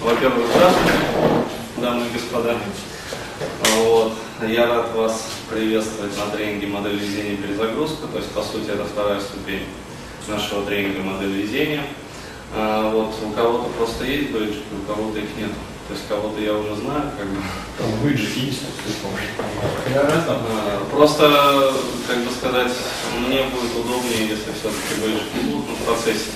Во-первых, здравствуйте, дамы и господа. Вот. Я рад вас приветствовать на тренинге модель везения перезагрузка. То есть, по сути, это вторая ступень нашего тренинга модель везения. А, вот, у кого-то просто есть бейджики, у кого-то их нет. То есть кого-то я уже знаю, как бы. Там бейджики есть, а, Просто, как бы сказать, мне будет удобнее, если все-таки бейджики будут в процессе.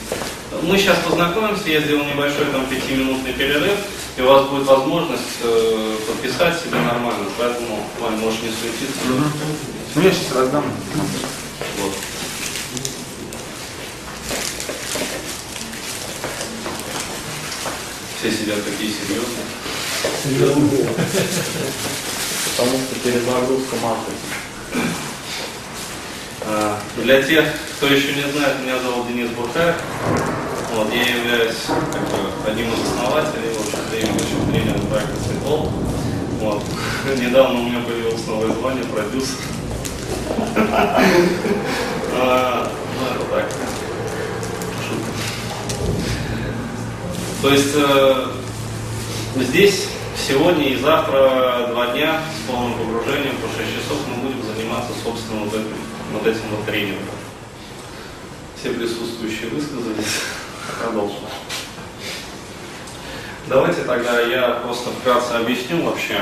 Мы сейчас познакомимся, я сделал небольшой там пятиминутный перерыв, и у вас будет возможность э, подписать себя нормально, поэтому Вань, можешь не суетиться. Ну я сейчас раздам. Вот. Все сидят такие серьезные. Серьезно. Потому что перезагрузка маркетинга. А, Для тех, кто еще не знает, меня зовут Денис Бурхаев. Вот, я являюсь как бы, одним из основателей, в общем-то, и ведущим тренером проекта «Цветол». Вот. Недавно у меня появилось новое звание продюсер. А, Ну, это так. То есть э, здесь сегодня и завтра два дня с полным погружением по 6 часов мы будем заниматься, собственно, вот этим вот, этим вот тренингом. Все присутствующие высказались. Продолжим. Давайте тогда я просто вкратце объясню вообще,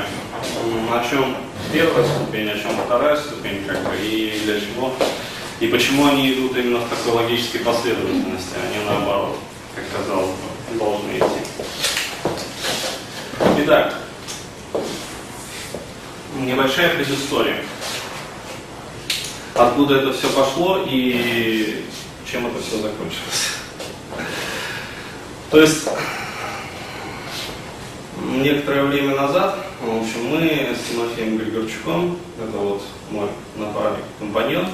о чем первая ступень, о чем вторая ступень, как бы, и для чего, и почему они идут именно в такой логической последовательности, а не наоборот, как казалось бы, должны идти. Итак, небольшая предыстория. Откуда это все пошло и чем это все закончилось. То есть, некоторое время назад, в общем, мы с Тимофеем Григорчуком, это вот мой напарник, компаньон,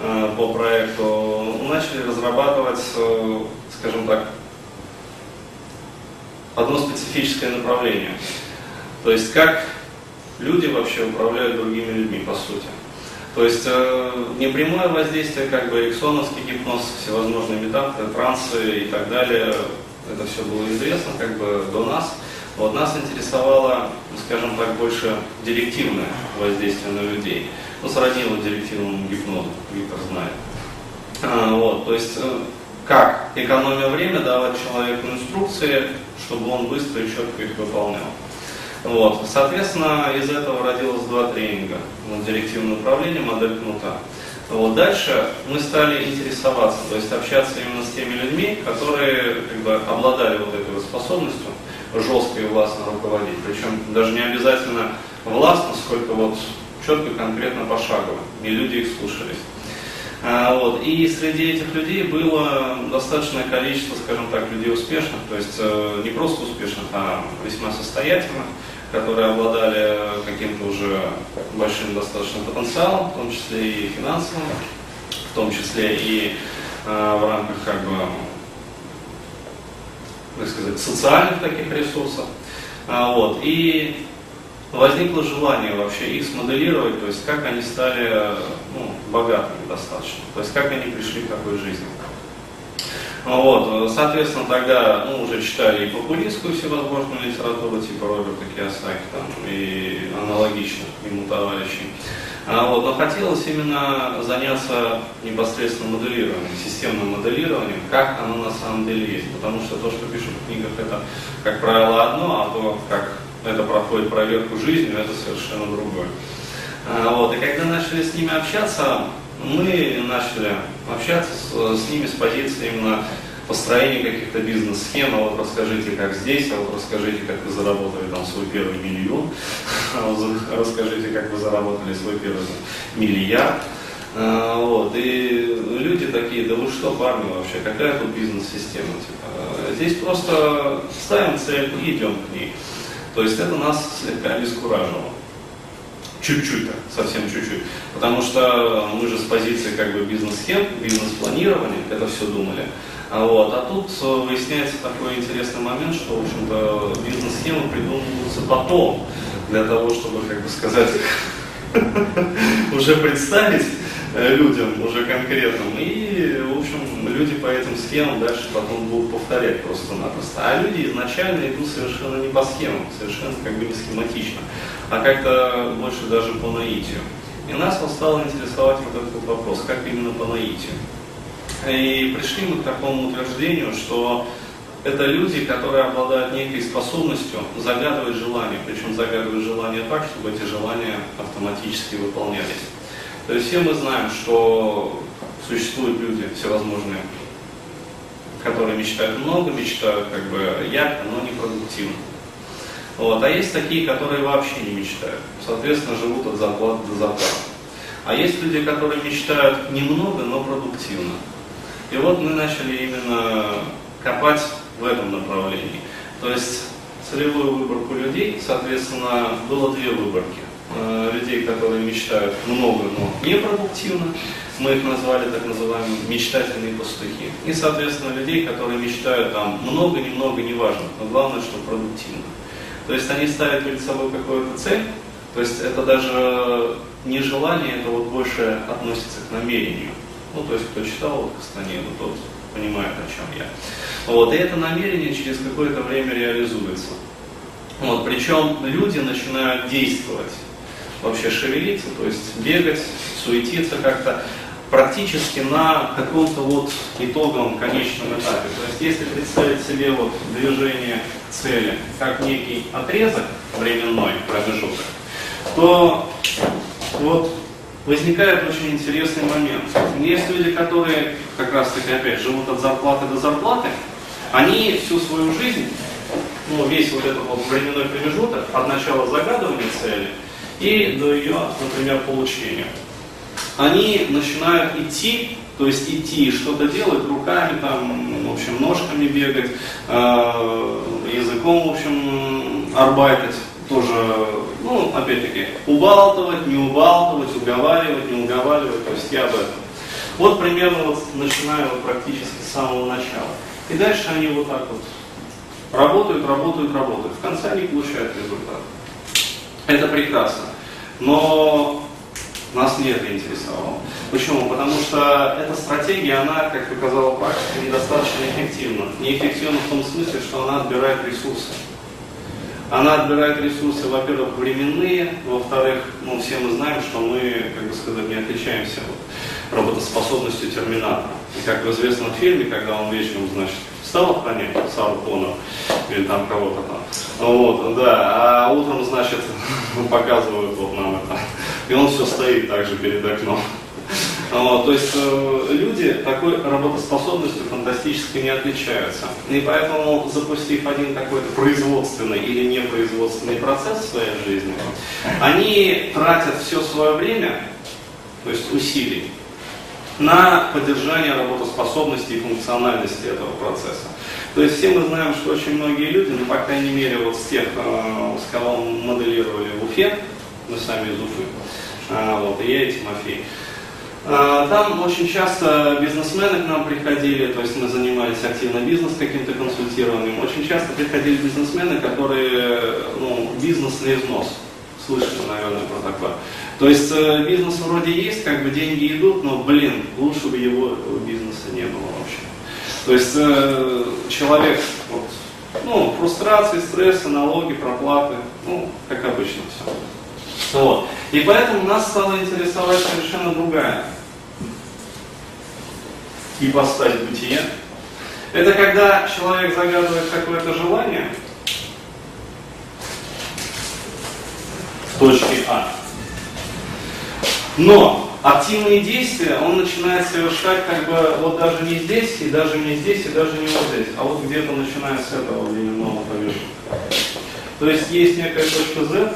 э, по проекту, начали разрабатывать, э, скажем так, одно специфическое направление. То есть, как люди вообще управляют другими людьми, по сути. То есть э, непрямое воздействие, как бы эриксоновский гипноз, всевозможные метафоры, трансы и так далее, это все было известно как бы до нас. Вот нас интересовало, скажем так, больше директивное воздействие на людей. Ну, сроднило директивному гипнозу, Виктор знает. А, вот, то есть, э, как, экономя время, давать человеку инструкции, чтобы он быстро и четко их выполнял. Вот. Соответственно, из этого родилось два тренинга. Вот, директивное управление, модель кнута. Вот. Дальше мы стали интересоваться, то есть общаться именно с теми людьми, которые как бы, обладали вот этой вот способностью жестко и властно руководить. Причем даже не обязательно властно, сколько вот четко, конкретно, пошагово. И люди их слушались. А, вот. И среди этих людей было достаточное количество, скажем так, людей успешных, то есть э, не просто успешных, а весьма состоятельных, которые обладали каким-то уже большим достаточно потенциалом, в том числе и финансовым, в том числе и э, в рамках как бы, так сказать, социальных таких ресурсов. А, вот. И возникло желание вообще их смоделировать, то есть как они стали ну, богатыми достаточно, то есть как они пришли к такой жизни. Вот, соответственно, тогда ну, уже читали и популистскую всевозможную литературу, типа Роберта Киосаки там, и аналогичных ему товарищей. А, вот, но хотелось именно заняться непосредственно моделированием, системным моделированием, как оно на самом деле есть. Потому что то, что пишут в книгах, это, как правило, одно, а то, как это проходит проверку жизнью, это совершенно другое. А, вот, и когда начали с ними общаться, мы начали общаться с, с ними с позиции именно построения каких-то бизнес-схем, а вот расскажите, как здесь, а вот расскажите, как вы заработали там свой первый миллион, а расскажите, как вы заработали свой первый миллиард. А, вот, и люди такие, да вы что, парни вообще, какая тут бизнес-система? Типа, здесь просто ставим цель и идем к ней. То есть это нас слегка обескуражило. Чуть-чуть, так, совсем чуть-чуть. Потому что мы же с позиции как бы бизнес-схем, бизнес-планирования это все думали. А, вот, а тут выясняется такой интересный момент, что, в общем-то, бизнес-схемы придумываются потом, для того, чтобы, как бы сказать, уже представить э, людям уже конкретным. И, в общем, люди по этим схемам дальше потом будут повторять просто-напросто. А люди изначально идут совершенно не по схемам, совершенно как бы не схематично, а как-то больше даже по наитию. И нас вот стало интересовать вот этот вопрос, как именно по наитию. И пришли мы к такому утверждению, что это люди, которые обладают некой способностью загадывать желания, причем загадывать желания так, чтобы эти желания автоматически выполнялись. То есть все мы знаем, что существуют люди всевозможные, которые мечтают много, мечтают как бы ярко, но не продуктивно. Вот. А есть такие, которые вообще не мечтают. Соответственно, живут от зарплаты до зарплаты. А есть люди, которые мечтают немного, но продуктивно. И вот мы начали именно копать в этом направлении. То есть целевую выборку людей, соответственно, было две выборки. Э, людей, которые мечтают много, но непродуктивно, мы их назвали так называемые мечтательные пастухи. И, соответственно, людей, которые мечтают там много, немного, неважно, но главное, что продуктивно. То есть они ставят перед собой какую-то цель, то есть это даже не желание, это вот больше относится к намерению. Ну, то есть, кто читал вот Кастанеду, тот понимает, о чем я. Вот, и это намерение через какое-то время реализуется. Вот, причем люди начинают действовать, вообще шевелиться, то есть бегать, суетиться как-то практически на каком-то вот итоговом конечном этапе. То есть если представить себе вот движение цели как некий отрезок временной промежуток, то вот возникает очень интересный момент. Есть люди, которые как раз таки опять живут от зарплаты до зарплаты, они всю свою жизнь, ну, весь вот этот вот временной промежуток от начала загадывания цели и до ее, например, получения, они начинают идти, то есть идти, что-то делать руками, там, в общем, ножками бегать, э, языком, в общем, арбайтать, тоже, ну, опять-таки, убалтывать, не убалтывать, уговаривать, не уговаривать, то есть я этом. Вот примерно вот начинаю вот практически с самого начала. И дальше они вот так вот работают, работают, работают. В конце они получают результат. Это прекрасно. Но нас не это интересовало. Почему? Потому что эта стратегия, она, как показала практика, недостаточно эффективна. Неэффективна в том смысле, что она отбирает ресурсы. Она отбирает ресурсы, во-первых, временные, во-вторых, ну, все мы знаем, что мы, как бы сказать, не отличаемся вот, работоспособностью терминатора. И как в известном фильме, когда он вечером, значит, встал охранять Сару Коннор или там кого-то там, вот, да, а утром, значит, показывают вот нам это, и он все стоит также перед окном. Вот, то есть э, люди такой работоспособностью фантастически не отличаются. И поэтому, запустив один какой-то производственный или непроизводственный процесс в своей жизни, они тратят все свое время, то есть усилий, на поддержание работоспособности и функциональности этого процесса. То есть все мы знаем, что очень многие люди, ну, по крайней мере, вот с тех, э, с кого мы моделировали в Уфе, мы сами из Уфы, а, вот, и я и Тимофей, а, там очень часто бизнесмены к нам приходили, то есть мы занимались активно бизнес каким-то консультированием. Очень часто приходили бизнесмены, которые, ну, бизнес на износ. Слышали, наверное, про такое. То есть э, бизнес вроде есть, как бы деньги идут, но, блин, лучше бы его бизнеса не было вообще. То есть э, человек, вот, ну, фрустрации, стрессы, налоги, проплаты, ну, как обычно все. Вот. И поэтому нас стала интересовать совершенно другая ипостась бытия. Это когда человек загадывает какое-то желание в точке А. Но активные действия он начинает совершать как бы вот даже не здесь, и даже не здесь, и даже не вот здесь, а вот где-то начиная с этого временного промежутка. То есть есть некая точка Z,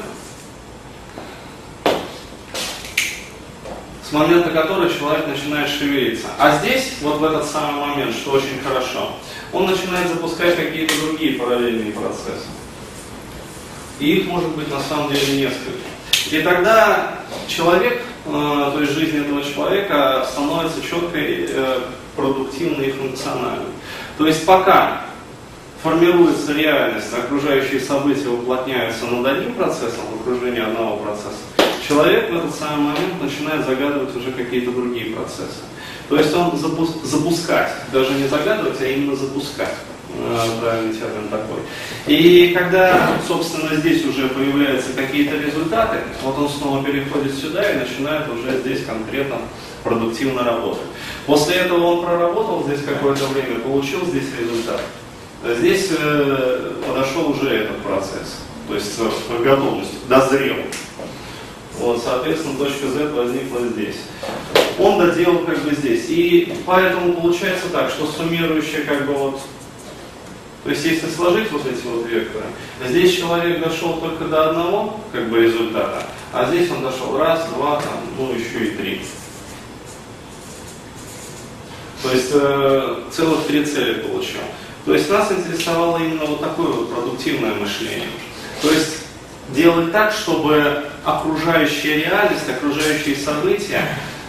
с момента которой человек начинает шевелиться. А здесь, вот в этот самый момент, что очень хорошо, он начинает запускать какие-то другие параллельные процессы. И их может быть на самом деле несколько. И тогда человек, э, то есть жизнь этого человека становится четкой, э, продуктивной и функциональной. То есть пока формируется реальность, окружающие события уплотняются над одним процессом в окружении одного процесса, человек в этот самый момент начинает загадывать уже какие-то другие процессы. То есть он запу- запускать, даже не загадывать, а именно запускать. Э, правильный термин такой. И когда, собственно, здесь уже появляются какие-то результаты, вот он снова переходит сюда и начинает уже здесь конкретно продуктивно работать. После этого он проработал здесь какое-то время, получил здесь результат. Здесь э, подошел уже этот процесс, то есть готовность, дозрел. Вот, соответственно, точка Z возникла здесь. Он доделал как бы здесь. И поэтому получается так, что суммирующая как бы вот то есть если сложить вот эти вот векторы, здесь человек дошел только до одного как бы результата, а здесь он дошел раз, два, там, ну еще и три. То есть э, целых три цели получил. То есть нас интересовало именно вот такое вот продуктивное мышление. То есть делать так, чтобы окружающая реальность, окружающие события,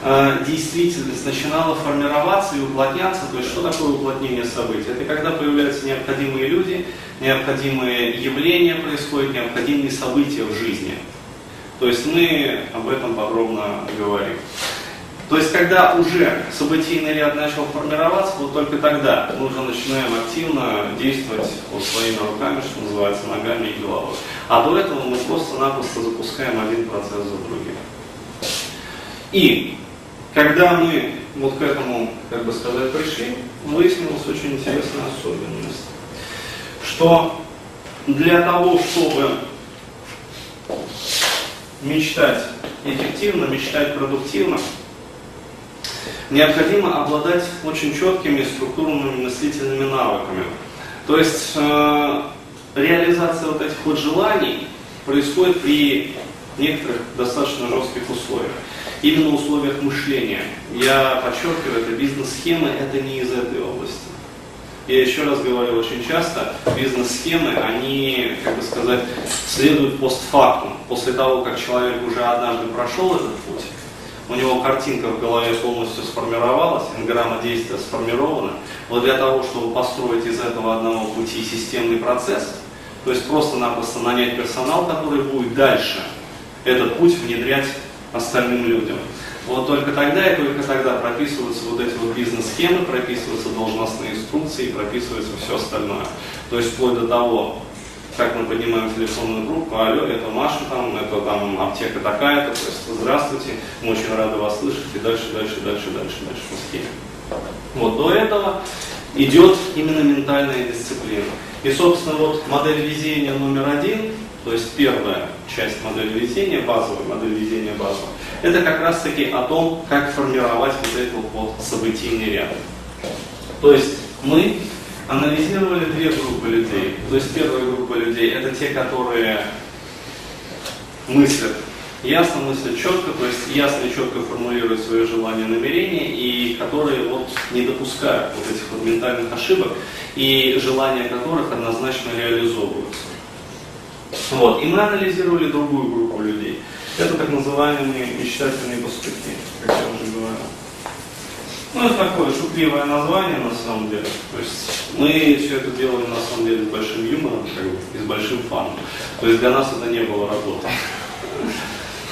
э, действительность начинала формироваться и уплотняться. То есть что такое уплотнение событий? Это когда появляются необходимые люди, необходимые явления происходят, необходимые события в жизни. То есть мы об этом подробно говорим. То есть, когда уже событийный ряд начал формироваться, вот только тогда мы уже начинаем активно действовать вот своими руками, что называется, ногами и головой. А до этого мы просто-напросто запускаем один процесс за другим. И когда мы вот к этому, как бы сказать, пришли, выяснилась очень интересная особенность, что для того, чтобы мечтать эффективно, мечтать продуктивно, необходимо обладать очень четкими структурными мыслительными навыками. То есть э, реализация вот этих вот желаний происходит при некоторых достаточно жестких условиях. Именно условиях мышления. Я подчеркиваю, это бизнес-схемы, это не из этой области. Я еще раз говорю, очень часто бизнес-схемы, они, как бы сказать, следуют постфактум. После того, как человек уже однажды прошел этот путь, у него картинка в голове полностью сформировалась, инграмма действия сформирована. Вот для того, чтобы построить из этого одного пути системный процесс, то есть просто-напросто нанять персонал, который будет дальше этот путь внедрять остальным людям. Вот только тогда и только тогда прописываются вот эти вот бизнес-схемы, прописываются должностные инструкции, прописывается все остальное. То есть вплоть до того, как мы поднимаем телефонную трубку, алло, это Маша там, это там аптека такая-то, то есть здравствуйте, мы очень рады вас слышать, и дальше, дальше, дальше, дальше, дальше по схеме. Вот до этого идет именно ментальная дисциплина. И, собственно, вот модель везения номер один, то есть первая часть модели везения, базовая модель везения базовая, это как раз таки о том, как формировать вот этот вот событийный ряд. То есть мы анализировали две группы людей. То есть первая группа людей это те, которые мыслят ясно, мыслят четко, то есть ясно и четко формулируют свои желания, намерения, и которые вот не допускают вот этих вот ментальных ошибок, и желания которых однозначно реализовываются. Вот. И мы анализировали другую группу людей. Это так называемые мечтательные пастухи, как я уже говорил. Ну, это такое шутливое название на самом деле. То есть мы все это делаем на самом деле с большим юмором, как бы, и с большим фаном. То есть для нас это не было работы.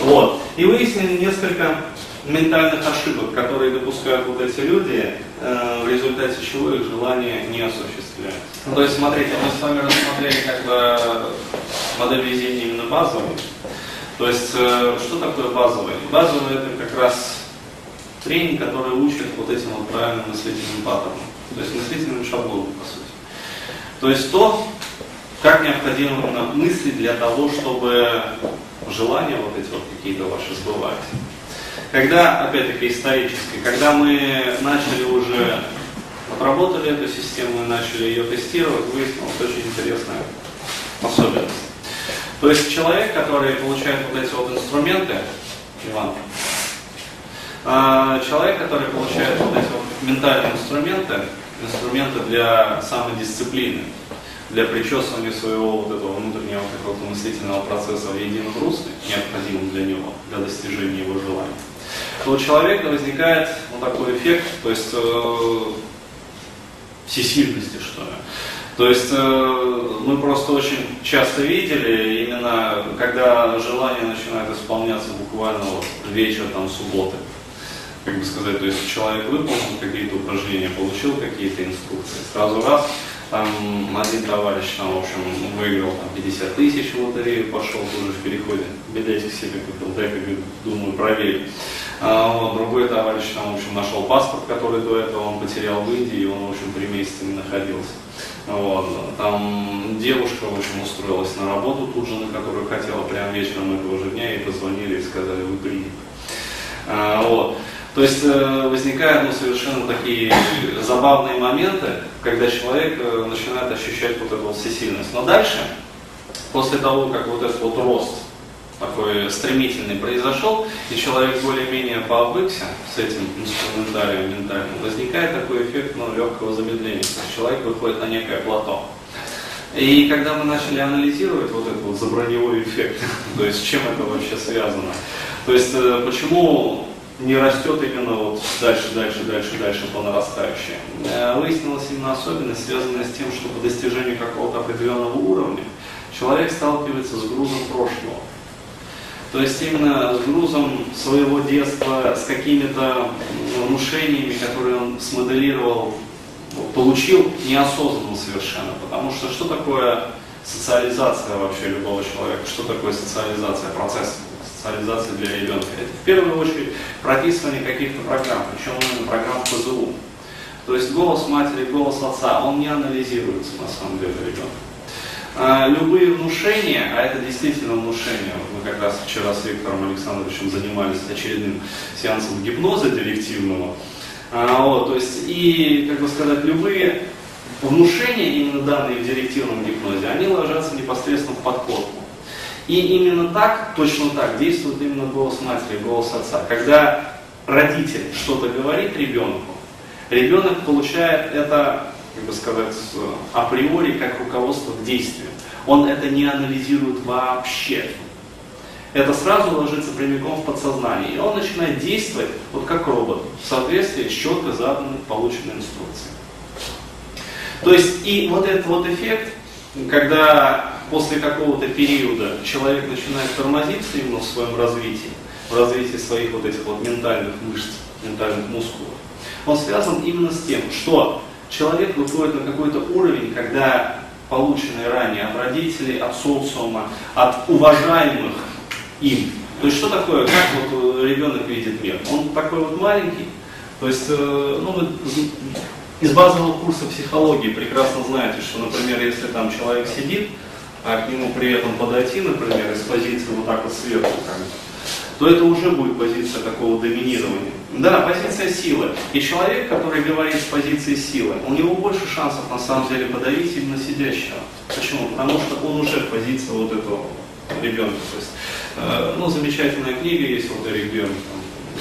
Вот. И выяснили несколько ментальных ошибок, которые допускают вот эти люди, э, в результате чего их желание не осуществляется. Ну, то есть, смотрите, мы с вами рассмотрели как бы модель везения именно базовой. То есть, э, что такое базовый? Базовый это как раз тренинг, который учит вот этим вот правильным мыслительным паттернам. То есть мыслительным шаблоном, по сути. То есть то, как необходимо мыслить для того, чтобы желания вот эти вот какие-то ваши сбывались. Когда, опять-таки, исторически, когда мы начали уже, отработали эту систему и начали ее тестировать, выяснилась очень интересная особенность. То есть человек, который получает вот эти вот инструменты, Иван, а, человек, который получает вот эти вот ментальные инструменты, инструменты для самодисциплины, для причесывания своего вот этого внутреннего какого-то мыслительного процесса в едином русле, необходимым для него, для достижения его желаний, то у человека возникает вот такой эффект, то есть э, всесильности, что ли. То есть э, мы просто очень часто видели, именно когда желание начинает исполняться буквально вот вечер там субботы. Как бы сказать, то есть человек выполнил какие-то упражнения, получил какие-то инструкции, сразу раз, там один товарищ там, в общем, выиграл там, 50 тысяч в лотерею, пошел тоже в переходе, билетик себе купил, дай-ка, думаю, проверить. А, вот, другой товарищ там, в общем, нашел паспорт, который до этого он потерял в Индии, и он, в общем, три месяца не находился. Вот. Там девушка, в общем, устроилась на работу тут же, на которую хотела, прямо вечером этого же дня, и позвонили и сказали, вы приняты. А, вот. То есть э, возникают ну, совершенно такие забавные моменты, когда человек э, начинает ощущать вот эту вот всесильность. Но дальше, после того, как вот этот вот рост такой стремительный произошел, и человек более-менее пообвыкся с этим инструментарием ментальным, возникает такой эффект ну, легкого замедления. То есть человек выходит на некое плато. И когда мы начали анализировать вот этот вот заброневой эффект, то есть с чем это вообще связано, то есть э, почему не растет именно вот дальше, дальше, дальше, дальше по нарастающей. Э, выяснилась именно особенность, связанная с тем, что по достижению какого-то определенного уровня человек сталкивается с грузом прошлого. То есть именно с грузом своего детства, с какими-то внушениями, которые он смоделировал, получил неосознанно совершенно. Потому что что такое социализация вообще любого человека? Что такое социализация, процесс социализации для ребенка? Это в первую очередь прописывание каких-то программ, причем именно программ ПЗУ. То есть голос матери, голос отца, он не анализируется на самом деле ребенка. А, любые внушения, а это действительно внушение, мы как раз вчера с Виктором Александровичем занимались очередным сеансом гипноза директивного, а, вот, то есть и, как бы сказать, любые внушения, именно данные в директивном гипнозе, они ложатся непосредственно в подкорку. И именно так, точно так, действует именно голос матери, голос отца. Когда родитель что-то говорит ребенку, ребенок получает это как бы сказать, априори как руководство к действию. Он это не анализирует вообще. Это сразу ложится прямиком в подсознание. И он начинает действовать вот как робот, в соответствии с четко заданной полученной инструкцией. То есть и вот этот вот эффект, когда после какого-то периода человек начинает тормозиться именно в своем развитии, в развитии своих вот этих вот ментальных мышц, ментальных мускулов, он связан именно с тем, что человек выходит на какой-то уровень, когда полученный ранее от родителей, от социума, от уважаемых им. То есть что такое, как вот ребенок видит мир? Он такой вот маленький, то есть, э, ну, вы из базового курса психологии прекрасно знаете, что, например, если там человек сидит, а к нему при этом подойти, например, из позиции вот так вот сверху, то это уже будет позиция такого доминирования. Да, позиция силы. И человек, который говорит с позиции силы, у него больше шансов на самом деле подавить именно сидящего. Почему? Потому что он уже в позиции вот этого ребенка. То есть, э, ну, замечательная книга есть вот Эрик Бьерн,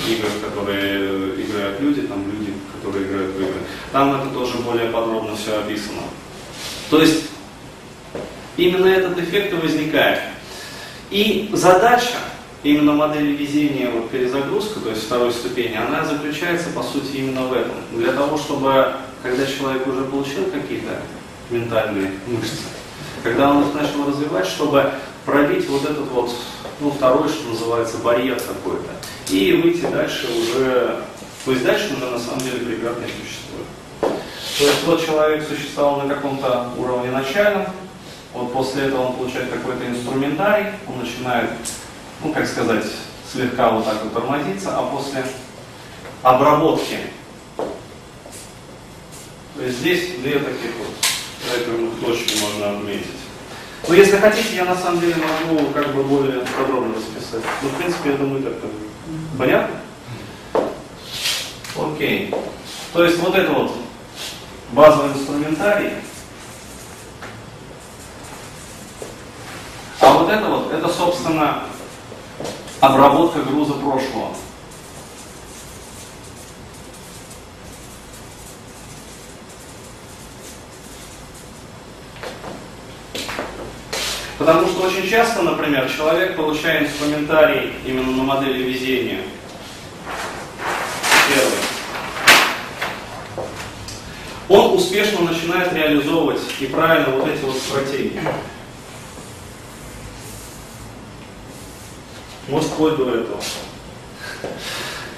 игры, которые играют люди, там люди, которые играют в игры. Там это тоже более подробно все описано. То есть именно этот эффект и возникает. И задача именно модель везения, вот перезагрузка, то есть второй ступени, она заключается по сути именно в этом. Для того, чтобы, когда человек уже получил какие-то ментальные мышцы, когда он их начал развивать, чтобы пробить вот этот вот, ну, второй, что называется, барьер какой-то, и выйти дальше уже, то есть дальше уже на самом деле преград не существует. То есть вот человек существовал на каком-то уровне начальном, вот после этого он получает какой-то инструментарий, он начинает ну, как сказать, слегка вот так вот тормозится, а после обработки, то есть здесь две таких вот рэперных точки можно отметить. Но если хотите, я на самом деле могу как бы более подробно расписать. Ну, в принципе, я думаю, так понятно? Окей. То есть вот это вот базовый инструментарий, вот это вот, это, собственно, обработка груза прошлого. Потому что очень часто, например, человек получает инструментарий именно на модели везения. Первый. он успешно начинает реализовывать и правильно вот эти вот стратегии. Может, вплоть до этого.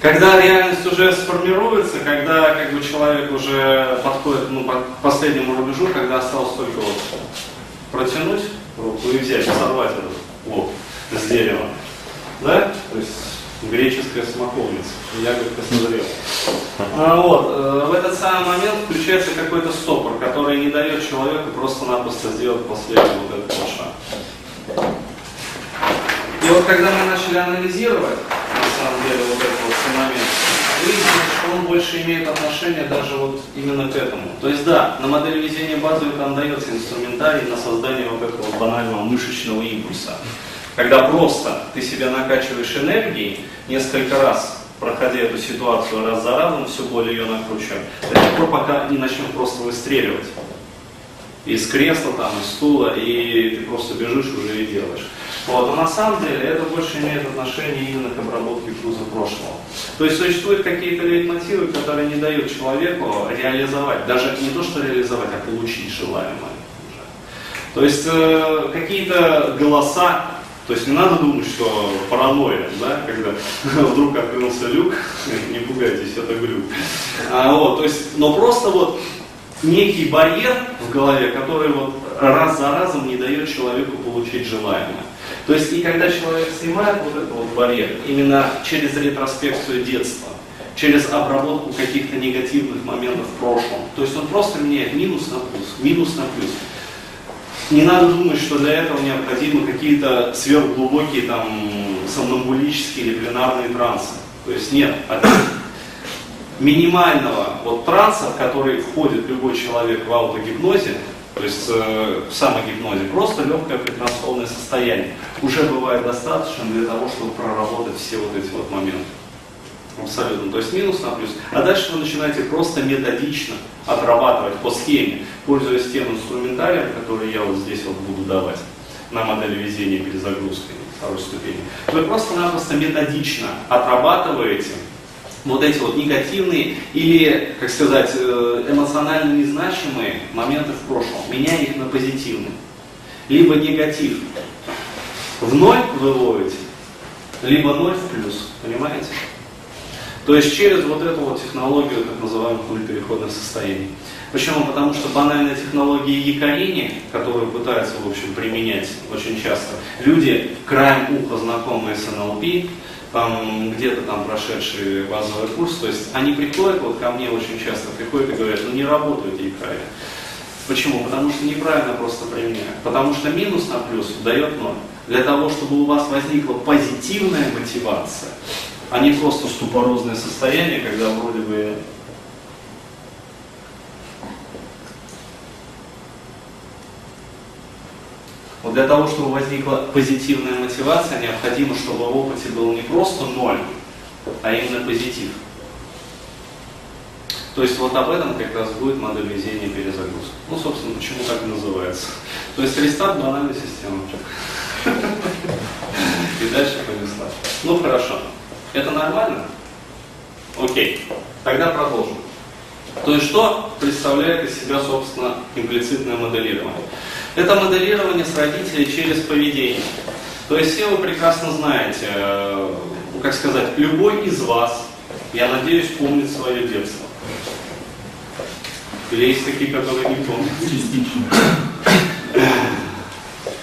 Когда реальность уже сформируется, когда как бы, человек уже подходит ну, по последнему рубежу, когда осталось только вот протянуть руку и взять, сорвать этот лоб с дерева. Да? То есть греческая смоковница, ягодка созрела. А, вот, э, в этот самый момент включается какой-то стопор, который не дает человеку просто-напросто сделать последний вот этот шаг. И вот когда мы начали анализировать, на самом деле, вот этот вот момент, выяснилось, что он больше имеет отношение даже вот именно к этому. То есть да, на модель везения базовой там дается инструментарий на создание вот этого банального мышечного импульса. Когда просто ты себя накачиваешь энергией, несколько раз проходя эту ситуацию раз за разом, все более ее накручиваем, до тех пор, пока не начнем просто выстреливать из кресла, там, из стула, и ты просто бежишь уже и делаешь. Вот. Но на самом деле это больше имеет отношение именно к обработке груза прошлого. То есть существуют какие-то лейтмотивы, которые не дают человеку реализовать, даже не то что реализовать, а получить желаемое. То есть э, какие-то голоса то есть не надо думать, что паранойя, да, когда вдруг открылся люк, не пугайтесь, это глюк. А, вот, то есть, но просто вот некий барьер в голове, который вот раз за разом не дает человеку получить желаемое. То есть и когда человек снимает вот этот вот барьер, именно через ретроспекцию детства, через обработку каких-то негативных моментов в прошлом, то есть он просто меняет минус на плюс, минус на плюс. Не надо думать, что для этого необходимы какие-то сверхглубокие там сомнамбулические или пленарные трансы. То есть нет, от минимального вот транса, в который входит любой человек в аутогипнозе, то есть э, в самогипнозе, просто легкое предтрансовное состояние, уже бывает достаточно для того, чтобы проработать все вот эти вот моменты. Абсолютно. То есть минус на плюс. А дальше вы начинаете просто методично отрабатывать по схеме, пользуясь тем инструментарием, который я вот здесь вот буду давать на модели везения перезагрузкой второй ступени. Вы просто-напросто методично отрабатываете вот эти вот негативные или, как сказать, э, эмоционально незначимые моменты в прошлом, меняя их на позитивные. Либо негатив в ноль выводите, либо ноль в плюс. Понимаете? То есть через вот эту вот технологию так называемых нуль состояний. Почему? Потому что банальная технология якорения, которую пытаются, в общем, применять очень часто, люди, краем уха знакомые с НЛП, там, где-то там прошедшие базовый курс, то есть они приходят, вот ко мне очень часто приходят и говорят, ну не работают якоря. Почему? Потому что неправильно просто применяют. Потому что минус на плюс дает ноль. Для того, чтобы у вас возникла позитивная мотивация, а не просто ступорозное состояние, когда вроде бы Вот для того, чтобы возникла позитивная мотивация, необходимо, чтобы в опыте был не просто ноль, а именно позитив. То есть вот об этом как раз будет модель везения перезагрузки. Ну, собственно, почему так называется. То есть рестарт банальной системы. И дальше понесла. Ну, хорошо. Это нормально? Окей. Тогда продолжим. То есть что представляет из себя, собственно, имплицитное моделирование? Это моделирование с родителей через поведение. То есть все вы прекрасно знаете, э, как сказать, любой из вас, я надеюсь, помнит свое детство. Или есть такие, которые не помнят? Частично.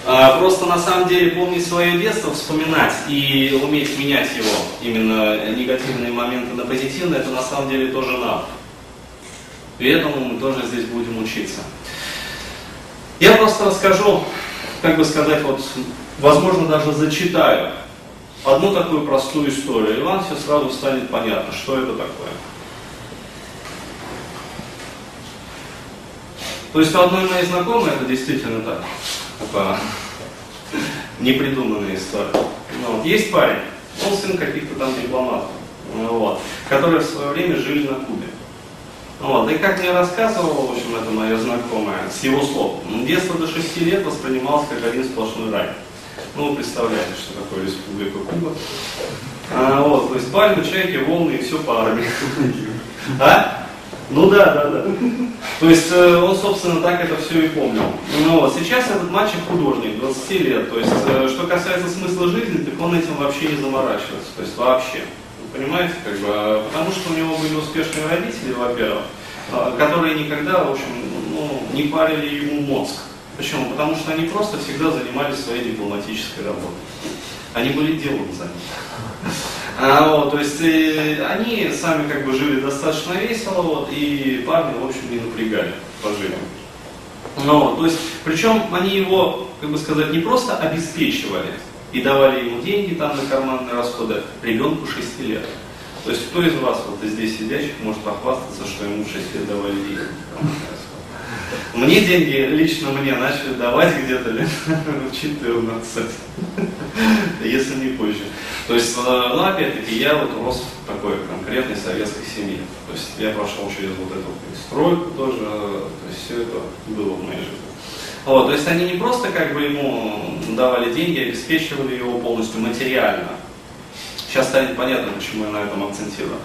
А, просто на самом деле помнить свое детство, вспоминать и уметь менять его, именно негативные моменты на позитивные, это на самом деле тоже надо. И этому мы тоже здесь будем учиться. Я просто расскажу, как бы сказать, вот, возможно, даже зачитаю одну такую простую историю, и вам все сразу станет понятно, что это такое. То есть у одной моей знакомой это действительно так. Это непридуманная история. Ну, вот, есть парень, он сын каких-то там дипломатов, ну, вот, которые в свое время жили на Кубе. Вот. И как мне рассказывал, в общем, это моя знакомая, с его слов, детство до 6 лет воспринималось как один сплошной рай. Ну, вы представляете, что такое республика Куба. А, вот, то есть пальмы, чайки, волны и все парами. А? Ну да, да, да. То есть э, он, собственно, так это все и помнил. Ну, вот. Сейчас этот мальчик художник, 20 лет. То есть, э, что касается смысла жизни, так он этим вообще не заморачивается. То есть вообще. Понимаете, как бы, а, потому что у него были успешные родители, во-первых, а, которые никогда, в общем, ну, не парили ему мозг. Почему? Потому что они просто всегда занимались своей дипломатической работой. Они были заняты. А, вот, то есть э, они сами как бы жили достаточно весело, вот, и парни, в общем, не напрягали по жизни. Ну, вот, то есть, причем они его, как бы сказать, не просто обеспечивали и давали ему деньги там на карманные расходы ребенку 6 лет. То есть кто из вас, вот здесь сидящих, может похвастаться, что ему в 6 лет давали деньги? Мне деньги, лично мне, начали давать где-то лет в 14, если не позже. То есть, э, ну, опять-таки, я вот рос в такой конкретной советской семье. То есть, я прошел через вот эту стройку тоже, то есть, все это было в моей жизни. Вот, то есть, они не просто как бы ему давали деньги, обеспечивали его полностью материально. Сейчас станет понятно, почему я на этом акцентирую.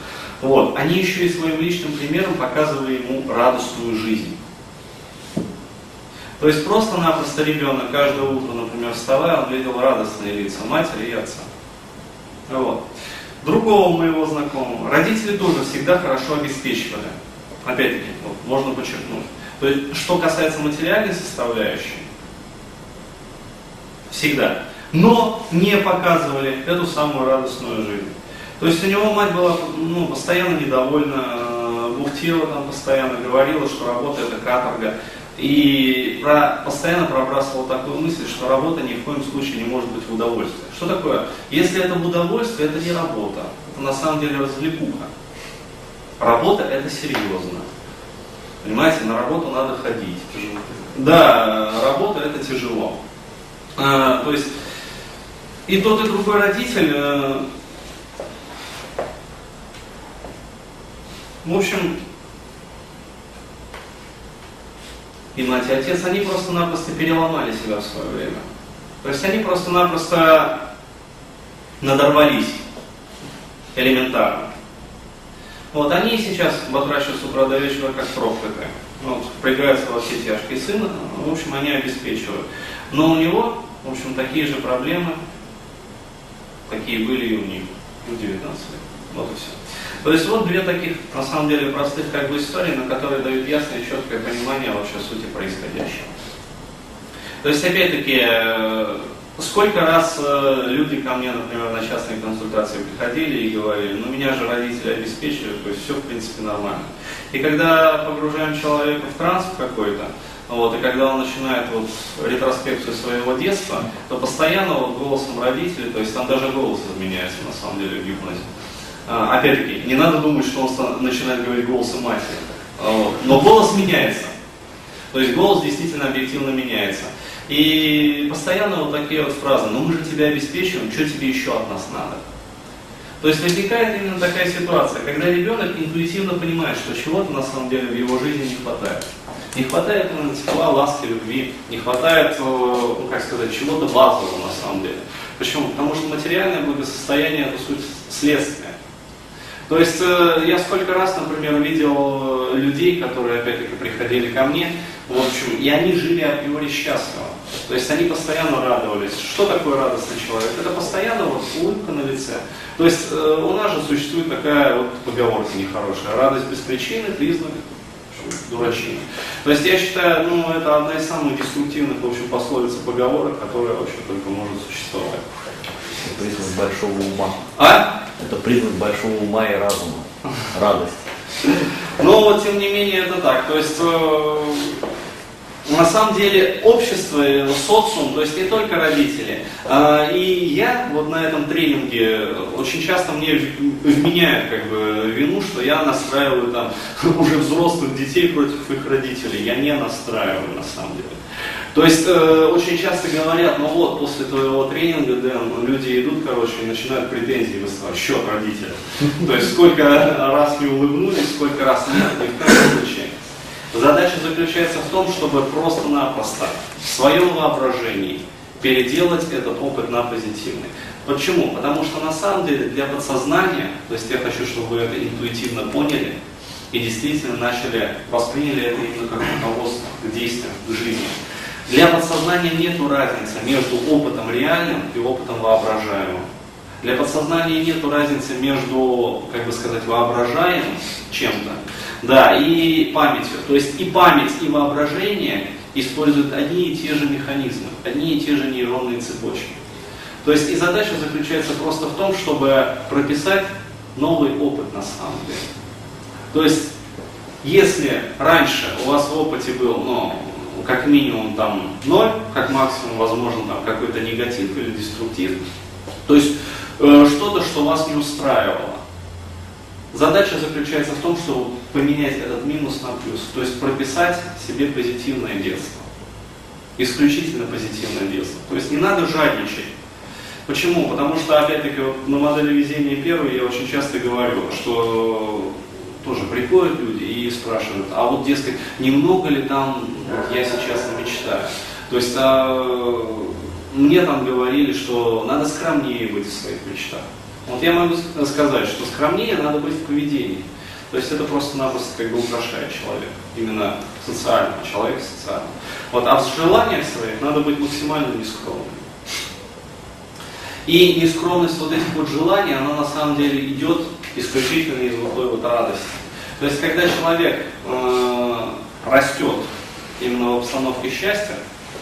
Вот, они еще и своим личным примером показывали ему радостную жизнь. То есть просто-напросто ребенок каждое утро, например, вставая, он видел радостные лица матери и отца. Вот. Другого моего знакомого, родители тоже всегда хорошо обеспечивали. Опять-таки, вот, можно подчеркнуть. То есть, что касается материальной составляющей, всегда. Но не показывали эту самую радостную жизнь. То есть у него мать была ну, постоянно недовольна, э, бухтила там постоянно, говорила, что работа это каторга. И про, постоянно пробрасывал такую мысль, что работа ни в коем случае не может быть в удовольствие. Что такое? Если это в удовольствие, это не работа. Это на самом деле развлекуха. Работа это серьезно. Понимаете, на работу надо ходить. Да, работа это тяжело. А, то есть и тот, и другой родитель, э, в общем, и мать, и отец, они просто-напросто переломали себя в свое время. То есть они просто-напросто надорвались элементарно. Вот они сейчас батрачат с утра до вечера как проклятые. Вот, впрягаются во все тяжкие сына, в общем, они обеспечивают. Но у него, в общем, такие же проблемы, какие были и у них в 19 лет. Вот и все. То есть вот две таких, на самом деле, простых как бы истории, на которые дают ясное и четкое понимание вообще сути происходящего. То есть, опять-таки, э, сколько раз э, люди ко мне, например, на частные консультации приходили и говорили, ну меня же родители обеспечили, то есть все в принципе нормально. И когда погружаем человека в транс какой-то, вот, и когда он начинает вот ретроспекцию своего детства, то постоянно вот голосом родителей, то есть там даже голос изменяется на самом деле в гипнозе. А, опять-таки, не надо думать, что он начинает говорить голосом матери. А, но голос меняется. То есть голос действительно объективно меняется. И постоянно вот такие вот фразы, ну мы же тебя обеспечиваем, что тебе еще от нас надо? То есть возникает именно такая ситуация, когда ребенок интуитивно понимает, что чего-то на самом деле в его жизни не хватает. Не хватает именно тепла, ласки, любви, не хватает, э, ну как сказать, чего-то базового на самом деле. Почему? Потому что материальное благосостояние это суть следствия. То есть э, я сколько раз, например, видел э, людей, которые опять-таки приходили ко мне, в общем, и они жили априори счастливо. То есть они постоянно радовались. Что такое радостный человек? Это постоянно вот улыбка на лице. То есть э, у нас же существует такая вот поговорка нехорошая. Радость без причины, признак дурачины. То есть я считаю, ну, это одна из самых деструктивных, в общем, пословиц и поговорок, которая вообще только может существовать. Признак большого ума. А? Это признак большого ума и разума. Радость. Но вот тем не менее это так. То есть э, на самом деле общество, социум, то есть не только родители. А, и я вот на этом тренинге очень часто мне вменяют как бы вину, что я настраиваю там уже взрослых детей против их родителей. Я не настраиваю на самом деле. То есть э, очень часто говорят, ну вот, после твоего тренинга, Дэн, люди идут, короче, и начинают претензии выставлять, счет родителям. То есть сколько раз не улыбнулись, сколько раз нет, ни в коем случае. Задача заключается в том, чтобы просто-напросто в своем воображении переделать этот опыт на позитивный. Почему? Потому что на самом деле для подсознания, то есть я хочу, чтобы вы это интуитивно поняли, и действительно начали, восприняли это именно как руководство к действиям, к жизни. Для подсознания нет разницы между опытом реальным и опытом воображаемым. Для подсознания нет разницы между, как бы сказать, воображаемым чем-то, да, и памятью. То есть и память, и воображение используют одни и те же механизмы, одни и те же нейронные цепочки. То есть и задача заключается просто в том, чтобы прописать новый опыт на самом деле. То есть, если раньше у вас в опыте был, ну, как минимум там ноль, как максимум, возможно, там какой-то негатив или деструктив, то есть э, что-то, что вас не устраивало. Задача заключается в том, чтобы поменять этот минус на плюс, то есть прописать себе позитивное детство. Исключительно позитивное детство. То есть не надо жадничать. Почему? Потому что, опять-таки, вот на модели везения первой я очень часто говорю, что тоже приходят люди и спрашивают, а вот, дескать, немного ли там вот, я сейчас мечтаю? То есть а, мне там говорили, что надо скромнее быть в своих мечтах. Вот я могу сказать, что скромнее надо быть в поведении. То есть это просто-напросто как бы украшает человека, именно социального человека социального. Вот, а в желаниях своих надо быть максимально нескромным. И нескромность вот этих вот желаний, она на самом деле идет исключительно из вот той вот радости. То есть, когда человек э, растет именно в обстановке счастья,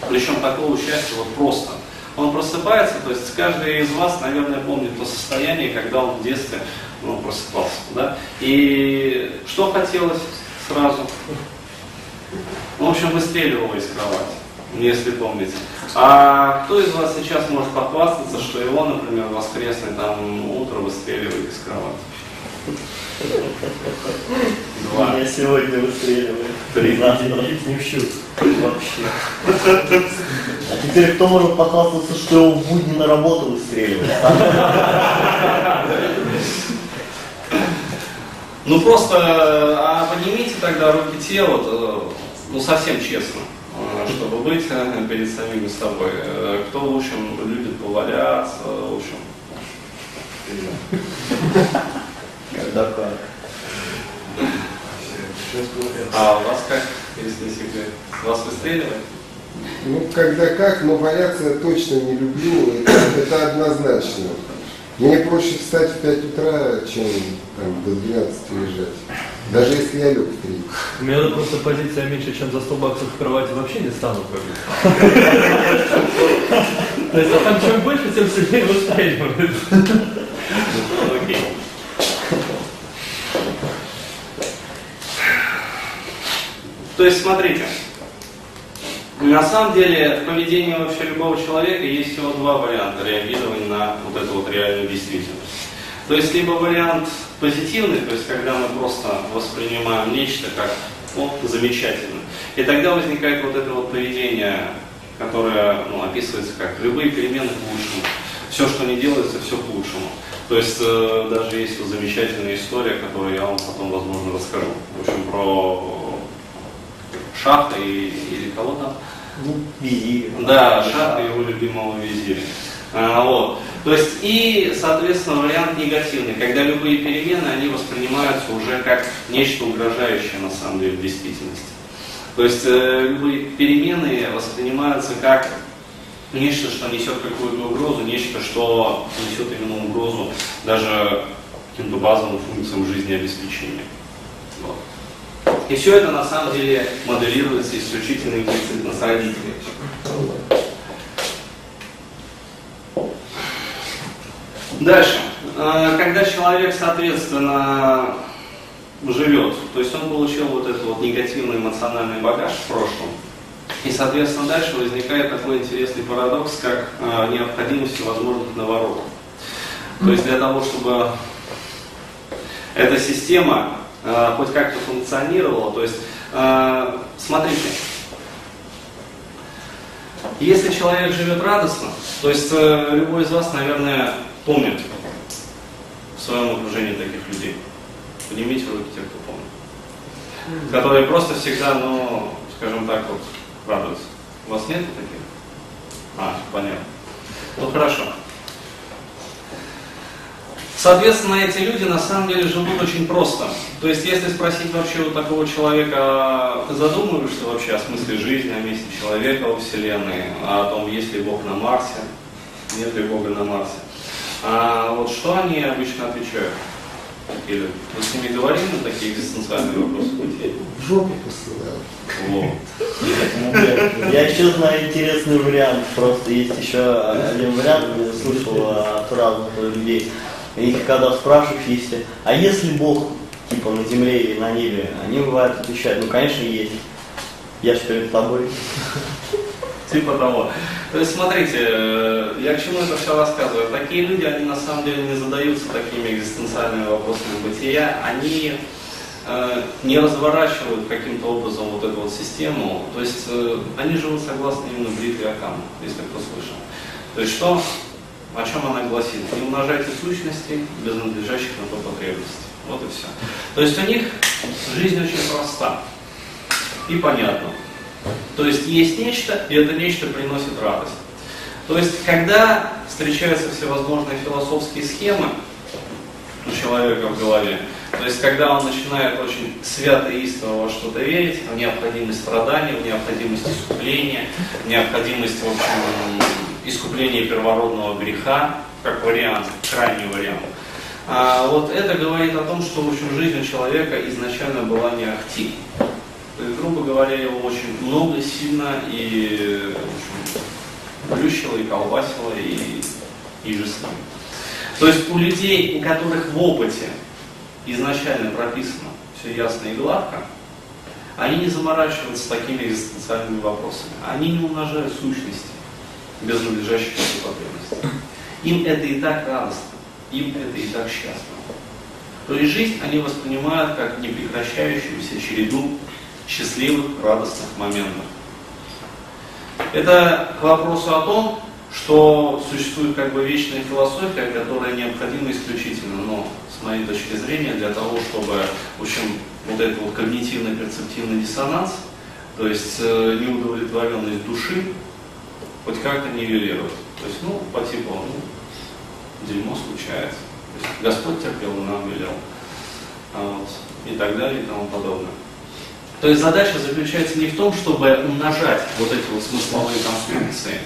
причем такого счастья вот просто, он просыпается, то есть каждый из вас, наверное, помнит то состояние, когда он в детстве ну, просыпался. Да? И что хотелось сразу? Ну, в общем, выстреливало из кровати, если помните. А кто из вас сейчас может похвастаться, что его, например, воскресный там утро выстреливает из кровати? Меня сегодня выстреливает. Три. Не в счет. Вообще. А теперь кто может похвастаться, что его в будни на работу выстреливает? Ну просто, а поднимите тогда руки те, вот, э, ну совсем честно, э, чтобы быть э, перед самим собой. Кто, в общем, любит поваляться, в общем. Когда как. А у вас как, если не секрет? Вас выстреливает? Ну, когда как, но валяться я точно не люблю, это, это однозначно. Мне проще встать в 5 утра, чем там, до 12 лежать. Даже если я лег в 3. У меня просто позиция меньше, чем за 100 баксов в кровати вообще не стану То есть, а там чем больше, тем сильнее выстреливает. Окей. То есть, смотрите, на самом деле в поведении вообще любого человека есть всего два варианта реагирования на вот эту вот реальную действительность. То есть, либо вариант позитивный, то есть, когда мы просто воспринимаем нечто как о, замечательно. И тогда возникает вот это вот поведение, которое ну, описывается как любые перемены к лучшему. Все, что не делается, все к лучшему. То есть э, даже есть вот замечательная история, которую я вам потом, возможно, расскажу. В общем, про Шаха и, или кого там? Ну, визирь. Да, Шаха его любимого визиря. А, вот. То есть и, соответственно, вариант негативный, когда любые перемены, они воспринимаются уже как нечто угрожающее на самом деле в действительности. То есть э, любые перемены воспринимаются как нечто, что несет какую-то угрозу, нечто, что несет именно угрозу даже каким-то базовым функциям жизнеобеспечения. И все это на самом деле моделируется исключительно имплицитно с родителями. Дальше. А, когда человек, соответственно, живет, то есть он получил вот этот вот негативный эмоциональный багаж в прошлом, и, соответственно, дальше возникает такой интересный парадокс, как э, необходимость возможных наворотов. То есть для того, чтобы эта система э, хоть как-то функционировала, то есть, э, смотрите, если человек живет радостно, то есть э, любой из вас, наверное, помнит в своем окружении таких людей. Поднимите руки те, кто помнит. Которые просто всегда, ну, скажем так, вот, радуются. У вас нет таких? А, понятно. Ну хорошо. Соответственно, эти люди на самом деле живут очень просто. То есть, если спросить вообще у такого человека, «А ты задумываешься вообще о смысле жизни, о месте человека во Вселенной, о том, есть ли Бог на Марсе, нет ли Бога на Марсе, а вот что они обычно отвечают? Люди. Вы с ними говорили на такие экзистенциальные вопросы? В жопу посылал. Вот. Я еще знаю интересный вариант. Просто есть еще один вариант, я слышал от разных людей. Их когда спрашиваешь, если, а если Бог, типа на земле или на небе, они бывают отвечают, ну конечно есть. Я же перед тобой. Типа того. То есть, смотрите, э, я к чему это все рассказываю. Такие люди, они на самом деле не задаются такими экзистенциальными вопросами бытия. Они э, не разворачивают каким-то образом вот эту вот систему. То есть, э, они живут согласно именно бритве Акама, если кто слышал. То есть, что, о чем она гласит? Не умножайте сущности без надлежащих на то потребностей. Вот и все. То есть, у них жизнь очень проста и понятна. То есть есть нечто, и это нечто приносит радость. То есть, когда встречаются всевозможные философские схемы у человека в голове, то есть, когда он начинает очень свято истово во что-то верить, в необходимость страдания, в необходимость искупления, в необходимость, в общем, искупления первородного греха, как вариант, крайний вариант, а вот это говорит о том, что, в общем, жизнь у человека изначально была не ахти. То есть, грубо говоря, его очень много, сильно и в плющило, и колбасило, и, и же с ним. То есть у людей, у которых в опыте изначально прописано все ясно и гладко, они не заморачиваются такими экзистенциальными вопросами. Они не умножают сущности без надлежащих потребностей. Им это и так радостно, им это и так счастливо. То есть жизнь они воспринимают как непрекращающуюся череду счастливых, радостных моментов. Это к вопросу о том, что существует как бы вечная философия, которая необходима исключительно, но с моей точки зрения, для того, чтобы, в общем, вот этот вот когнитивно-перцептивный диссонанс, то есть э, неудовлетворенность души, хоть как-то нивелировать. То есть, ну, по типу, ну, дерьмо случается. То есть, Господь терпел нам велел. А вот, и так далее и тому подобное. То есть задача заключается не в том, чтобы умножать вот эти вот смысловые конструкции.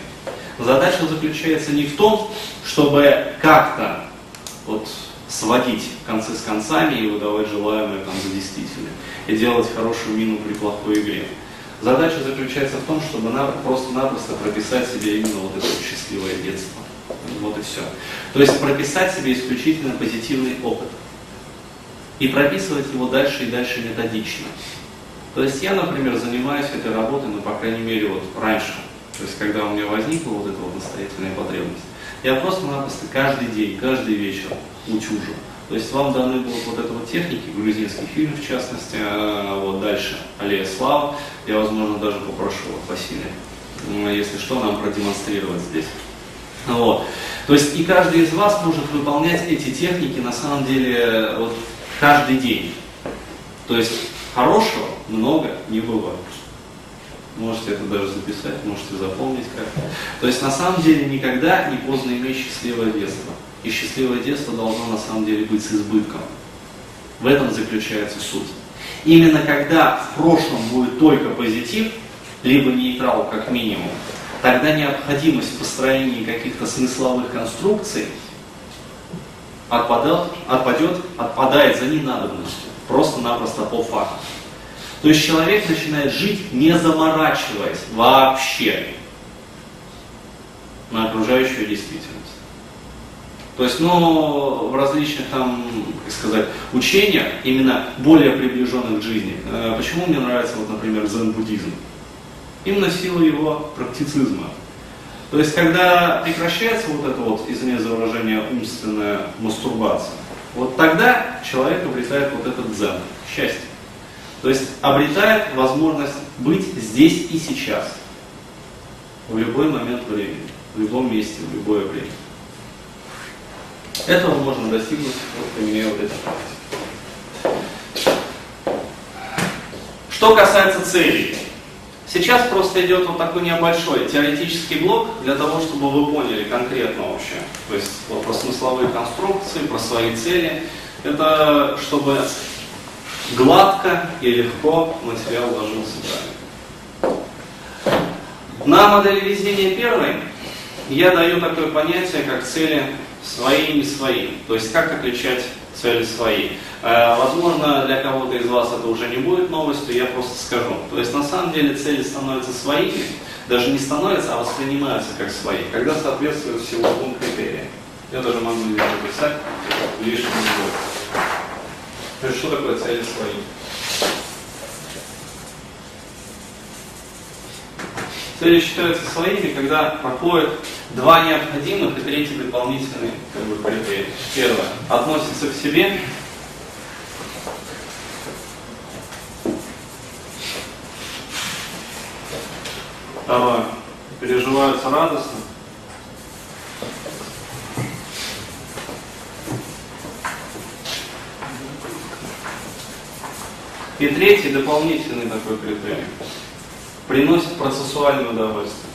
Задача заключается не в том, чтобы как-то вот сводить концы с концами и выдавать желаемое там за действительное. И делать хорошую мину при плохой игре. Задача заключается в том, чтобы просто-напросто прописать себе именно вот это счастливое детство. Вот и все. То есть прописать себе исключительно позитивный опыт. И прописывать его дальше и дальше методично. То есть я, например, занимаюсь этой работой, ну, по крайней мере, вот раньше, то есть когда у меня возникла вот эта вот настоятельная потребность, я просто-напросто каждый день, каждый вечер утюжу. То есть вам даны будут вот эта вот техники, грузинский фильм в частности, а вот дальше Алия Слава, я, возможно, даже попрошу Василия, если что, нам продемонстрировать здесь. Вот. То есть и каждый из вас может выполнять эти техники на самом деле вот каждый день. То есть Хорошего много не бывает. Можете это даже записать, можете запомнить как. То есть на самом деле никогда не поздно иметь счастливое детство. И счастливое детство должно на самом деле быть с избытком. В этом заключается суть. Именно когда в прошлом будет только позитив, либо нейтрал как минимум, тогда необходимость в построении каких-то смысловых конструкций отпадет, отпадет, отпадает за ненадобностью просто-напросто по факту. То есть человек начинает жить, не заморачиваясь вообще на окружающую действительность. То есть, ну, в различных там, как сказать, учениях, именно более приближенных к жизни. Э, почему мне нравится, вот, например, дзен-буддизм? Именно сила его практицизма. То есть, когда прекращается вот это вот, извини за выражение, умственная мастурбация, вот тогда человек обретает вот этот дзен, счастье. То есть обретает возможность быть здесь и сейчас, в любой момент времени, в любом месте, в любое время. Этого можно достигнуть, вот применяя вот эти практики. Что касается целей. Сейчас просто идет вот такой небольшой теоретический блок для того, чтобы вы поняли конкретно вообще. То есть вот про смысловые конструкции, про свои цели. Это чтобы гладко и легко материал ложился правильно. На модели везения первой я даю такое понятие, как цели свои и не свои. То есть как отличать цели свои. Э, возможно, для кого-то из вас это уже не будет новостью, я просто скажу. То есть на самом деле цели становятся своими, даже не становятся, а воспринимаются как свои, когда соответствуют всего двум критериям. Я даже могу здесь записать лишний будет. То есть что такое цели свои? Цели считаются своими, когда проходят два необходимых и третий дополнительный как бы, критерий. Первое. Относится к себе. Второе. Переживаются радостно. И третий, дополнительный такой критерий, приносит процессуальное удовольствие.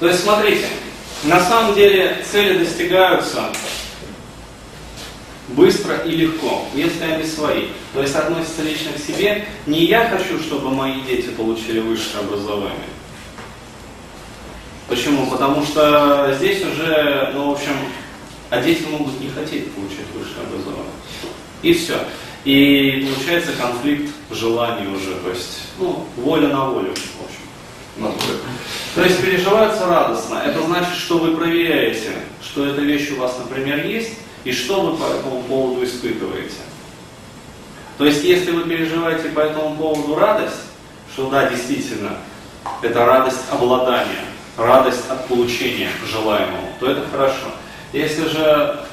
То есть смотрите, на самом деле цели достигаются быстро и легко, если они свои. То есть относятся лично к себе. Не я хочу, чтобы мои дети получили высшее образование. Почему? Потому что здесь уже, ну, в общем, а дети могут не хотеть получить высшее образование. И все. И получается конфликт желаний уже, то есть, ну, воля на волю, в общем. Натуры. То есть переживается радостно. Это значит, что вы проверяете, что эта вещь у вас, например, есть, и что вы по этому поводу испытываете. То есть, если вы переживаете по этому поводу радость, что да, действительно, это радость обладания, радость от получения желаемого, то это хорошо. Если же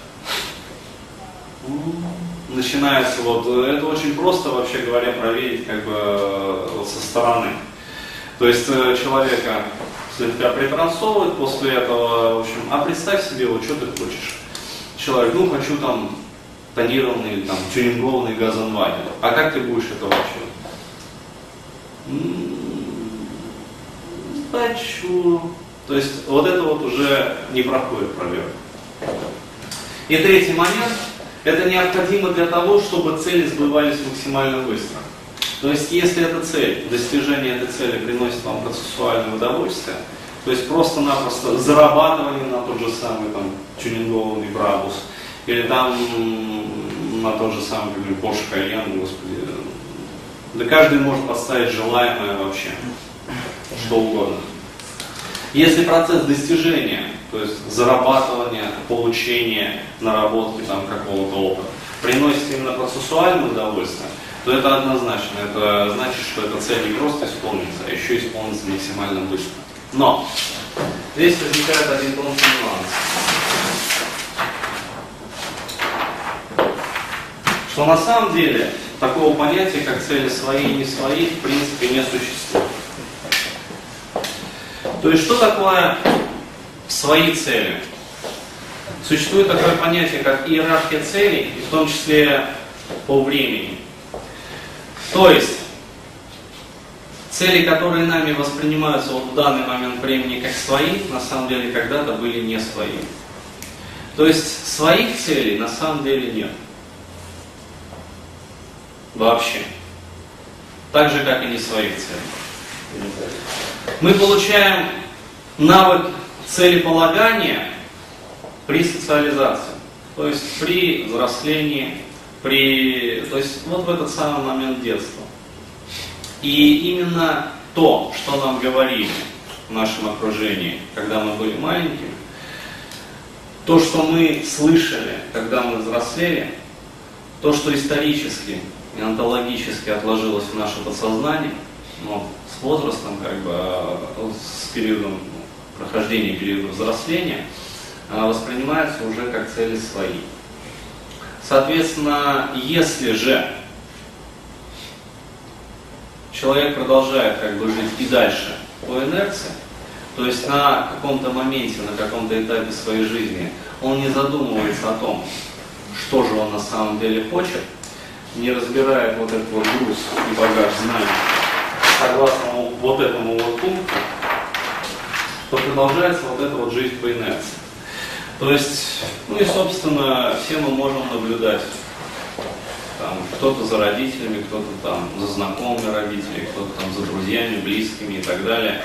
начинается вот, это очень просто, вообще говоря, проверить как бы вот со стороны. То есть э, человека слегка притранцовывает после этого, в общем, а представь себе, вот что ты хочешь. Человек, ну хочу там тонированный, там, тюнингованный газонвагер. А как ты будешь это вообще? Хочу. То есть вот это вот уже не проходит проверку. И третий момент, это необходимо для того, чтобы цели сбывались максимально быстро. То есть, если эта цель, достижение этой цели приносит вам процессуальное удовольствие, то есть просто-напросто зарабатывание на тот же самый там, тюнингованный Брабус, или там на тот же самый, например, Porsche Cayenne, господи. Да каждый может поставить желаемое вообще, что угодно. Если процесс достижения, то есть зарабатывания, получения, наработки там какого-то опыта, приносит именно процессуальное удовольствие, то это однозначно. Это значит, что эта цель не просто исполнится, а еще исполнится максимально быстро. Но здесь возникает один тонкий нюанс. Что на самом деле такого понятия, как цели свои и не свои, в принципе не существует. То есть что такое свои цели? Существует такое понятие, как иерархия целей, и в том числе по времени. То есть, цели, которые нами воспринимаются вот в данный момент времени как свои, на самом деле когда-то были не свои. То есть своих целей на самом деле нет. Вообще. Так же, как и не своих целей. Мы получаем навык целеполагания при социализации. То есть при взрослении, при, то есть вот в этот самый момент детства. И именно то, что нам говорили в нашем окружении, когда мы были маленькими, то, что мы слышали, когда мы взрослели, то, что исторически и онтологически отложилось в наше подсознание, но с возрастом, как бы, а, с периодом прохождения периода взросления, а, воспринимается уже как цели свои. Соответственно, если же человек продолжает как бы жить и дальше по инерции, То есть на каком-то моменте, на каком-то этапе своей жизни он не задумывается о том, что же он на самом деле хочет, не разбирает вот этот вот груз и багаж знаний, согласно вот этому вот пункту, то продолжается вот эта вот жизнь по инерции. То есть, ну и собственно, все мы можем наблюдать там, кто-то за родителями, кто-то там за знакомыми родителями, кто-то там за друзьями, близкими и так далее,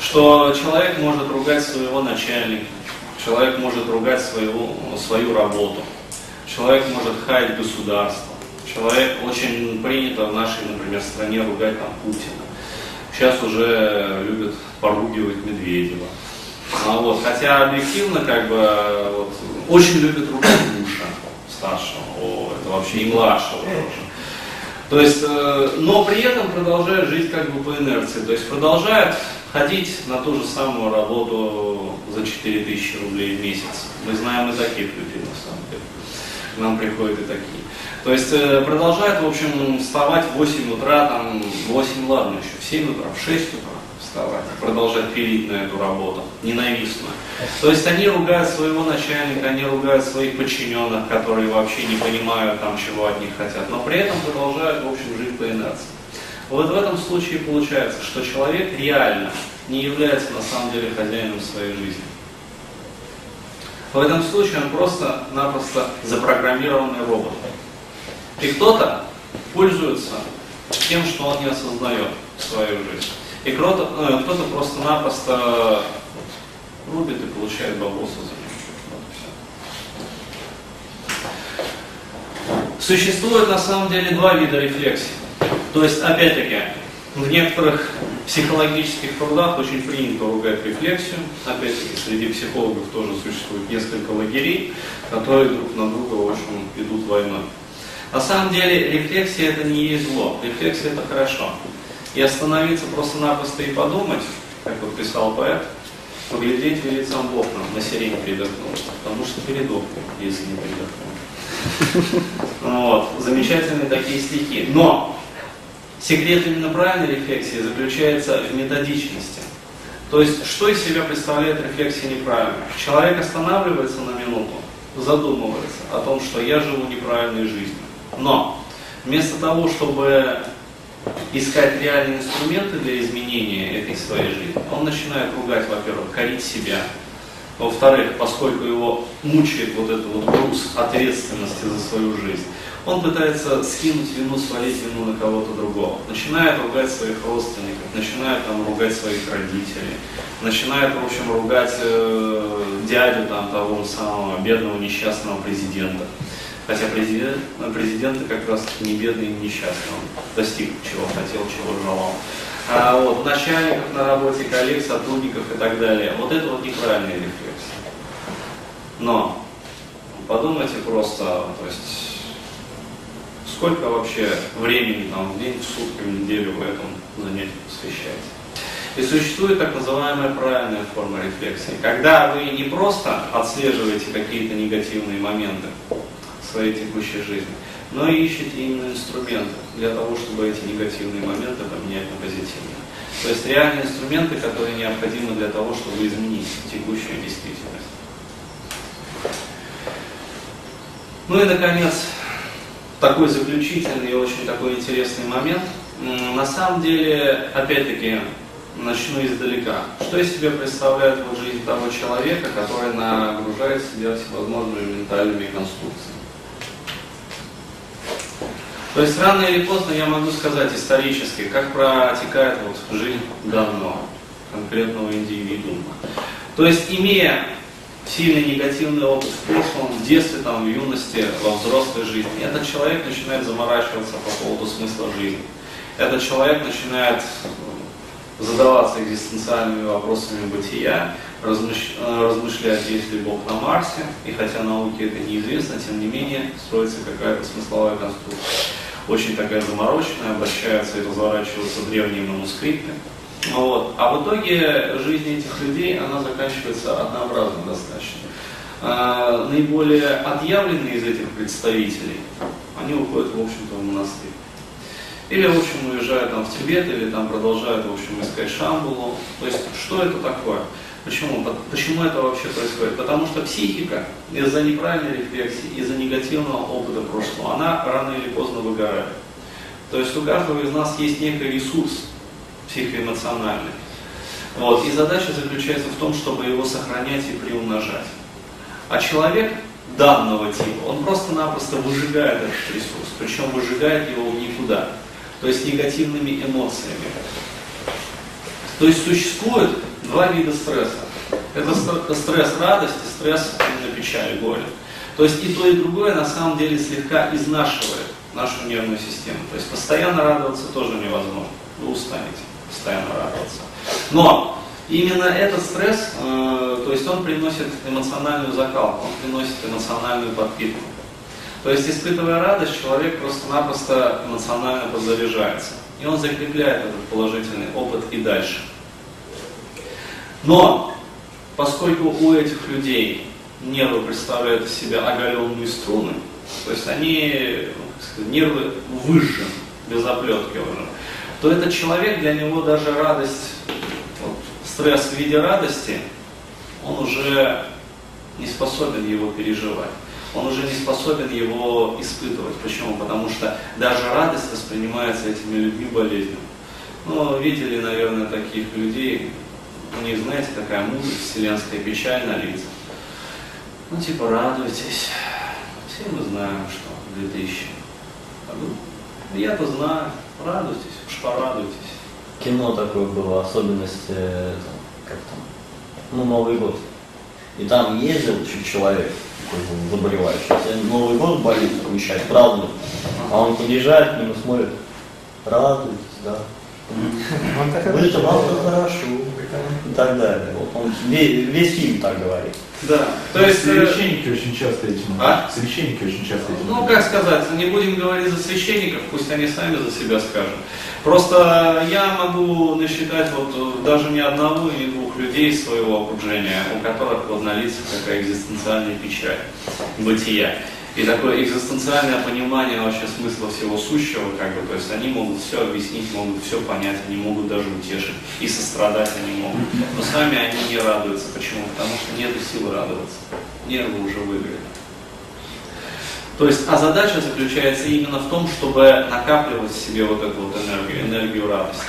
что человек может ругать своего начальника, человек может ругать свою, свою работу, человек может хаять государство, человек очень принято в нашей, например, стране ругать там Путина. Сейчас уже любят поругивать Медведева. А вот, хотя объективно, как бы, вот, очень любят ругать Буша старшего, о, это вообще и младшего тоже. То есть, э, но при этом продолжает жить как бы по инерции, то есть продолжает ходить на ту же самую работу за 4000 рублей в месяц. Мы знаем и таких людей на самом деле. К нам приходят и такие. То есть э, продолжает, в общем, вставать в 8 утра, там, 8, ладно, еще в 7 утра, в 6 утра вставать, продолжать пилить на эту работу, ненавистную. То есть они ругают своего начальника, они ругают своих подчиненных, которые вообще не понимают, там, чего от них хотят, но при этом продолжают, в общем, жить по инерции. Вот в этом случае получается, что человек реально не является на самом деле хозяином своей жизни. В этом случае он просто-напросто запрограммированный робот. И кто-то пользуется тем, что он не осознает свою жизнь. И кто-то, ну, кто-то просто-напросто рубит и получает бабосы за. Вот Существует на самом деле два вида рефлексии. То есть, опять-таки, в некоторых психологических трудах очень принято ругать рефлексию. Опять-таки, среди психологов тоже существует несколько лагерей, которые друг на друга, в общем, идут войной. На самом деле, рефлексия это не есть зло. Рефлексия это хорошо. И остановиться просто-напросто и подумать, как вот писал поэт, поглядеть лицом в окна, на сирень передохнул, потому что передохнул, если не передохнул. Вот, замечательные такие стихи. Но Секрет именно правильной рефлексии заключается в методичности. То есть, что из себя представляет рефлексия неправильно? Человек останавливается на минуту, задумывается о том, что я живу неправильной жизнью. Но вместо того, чтобы искать реальные инструменты для изменения этой своей жизни, он начинает ругать, во-первых, корить себя. Во-вторых, поскольку его мучает вот этот вот груз ответственности за свою жизнь, он пытается скинуть вину, свалить вину на кого-то другого. Начинает ругать своих родственников, начинает там ругать своих родителей, начинает, в общем, ругать э, дядю там того самого бедного несчастного президента. Хотя президент, президенты как раз не бедный и несчастный, он достиг чего хотел, чего желал. А вот начальников на работе, коллег, сотрудников и так далее. Вот это вот неправильная рефлексия. Но подумайте просто, то есть сколько вообще времени там, в день, в сутки, в неделю вы этому занятию посвящаете. И существует так называемая правильная форма рефлексии, когда вы не просто отслеживаете какие-то негативные моменты в своей текущей жизни, но и ищете именно инструменты для того, чтобы эти негативные моменты поменять на позитивные. То есть реальные инструменты, которые необходимы для того, чтобы изменить текущую действительность. Ну и, наконец, такой заключительный и очень такой интересный момент. На самом деле, опять-таки, начну издалека. Что из себя представляет вот жизнь того человека, который нагружает себя всевозможными ментальными конструкциями? То есть рано или поздно я могу сказать исторически, как протекает вот жизнь давно конкретного индивидуума. То есть имея сильный негативный опыт в прошлом, в детстве, там, в юности, во взрослой жизни. Этот человек начинает заморачиваться по поводу смысла жизни. Этот человек начинает задаваться экзистенциальными вопросами бытия, размышлять, есть ли Бог на Марсе, и хотя науке это неизвестно, тем не менее строится какая-то смысловая конструкция. Очень такая замороченная, обращаются и разворачиваются древние манускрипты. Вот. А в итоге жизнь этих людей, она заканчивается однообразно достаточно. А, наиболее отъявленные из этих представителей, они уходят, в общем-то, в монастырь. Или, в общем, уезжают там в Тибет, или там продолжают, в общем, искать Шамбулу. То есть, что это такое? Почему? Почему это вообще происходит? Потому что психика из-за неправильной рефлексии, из-за негативного опыта прошлого, она рано или поздно выгорает. То есть у каждого из нас есть некий ресурс психоэмоциональный. Вот. И задача заключается в том, чтобы его сохранять и приумножать. А человек данного типа, он просто-напросто выжигает этот ресурс, причем выжигает его в никуда, то есть негативными эмоциями. То есть существует два вида стресса. Это стресс радости, стресс именно печали, горе. То есть и то, и другое на самом деле слегка изнашивает нашу нервную систему. То есть постоянно радоваться тоже невозможно. Вы устанете постоянно радоваться. Но именно этот стресс, э, то есть он приносит эмоциональную закалку, он приносит эмоциональную подпитку. То есть испытывая радость, человек просто-напросто эмоционально подзаряжается. И он закрепляет этот положительный опыт и дальше. Но, поскольку у этих людей нервы представляют из себя оголенные струны, то есть они, ну, нервы выжжены, без оплетки уже, то этот человек, для него даже радость, вот, стресс в виде радости, он уже не способен его переживать. Он уже не способен его испытывать. Почему? Потому что даже радость воспринимается этими людьми болезнью. Ну, видели, наверное, таких людей, у них, знаете, такая мудрость, вселенская печаль на лицах. Ну, типа, радуйтесь. Все мы знаем, что 2000. Я-то знаю, радуйтесь, уж порадуйтесь. Кино такое было, особенность, э, как там, ну, Новый год. И там ездил человек, такой заболевающий, Новый год болит, отмечает, празднует. А он подъезжает к нему, смотрит, радуйтесь, да, Будет вам хорошо. И так далее. Вот он весь, весь фильм так говорит. Да. То есть э, священники очень часто этим. А? Священники очень часто этим. Ну, как сказать, не будем говорить за священников, пусть они сами за себя скажут. Просто я могу насчитать вот даже не одного и не двух людей своего окружения, у которых вот на лицах такая экзистенциальная печаль, бытия и такое экзистенциальное понимание вообще смысла всего сущего, как бы, то есть они могут все объяснить, могут все понять, они могут даже утешить, и сострадать они могут. Но сами они не радуются. Почему? Потому что нет силы радоваться. Нервы уже выиграли. То есть, а задача заключается именно в том, чтобы накапливать в себе вот эту вот энергию, энергию радости.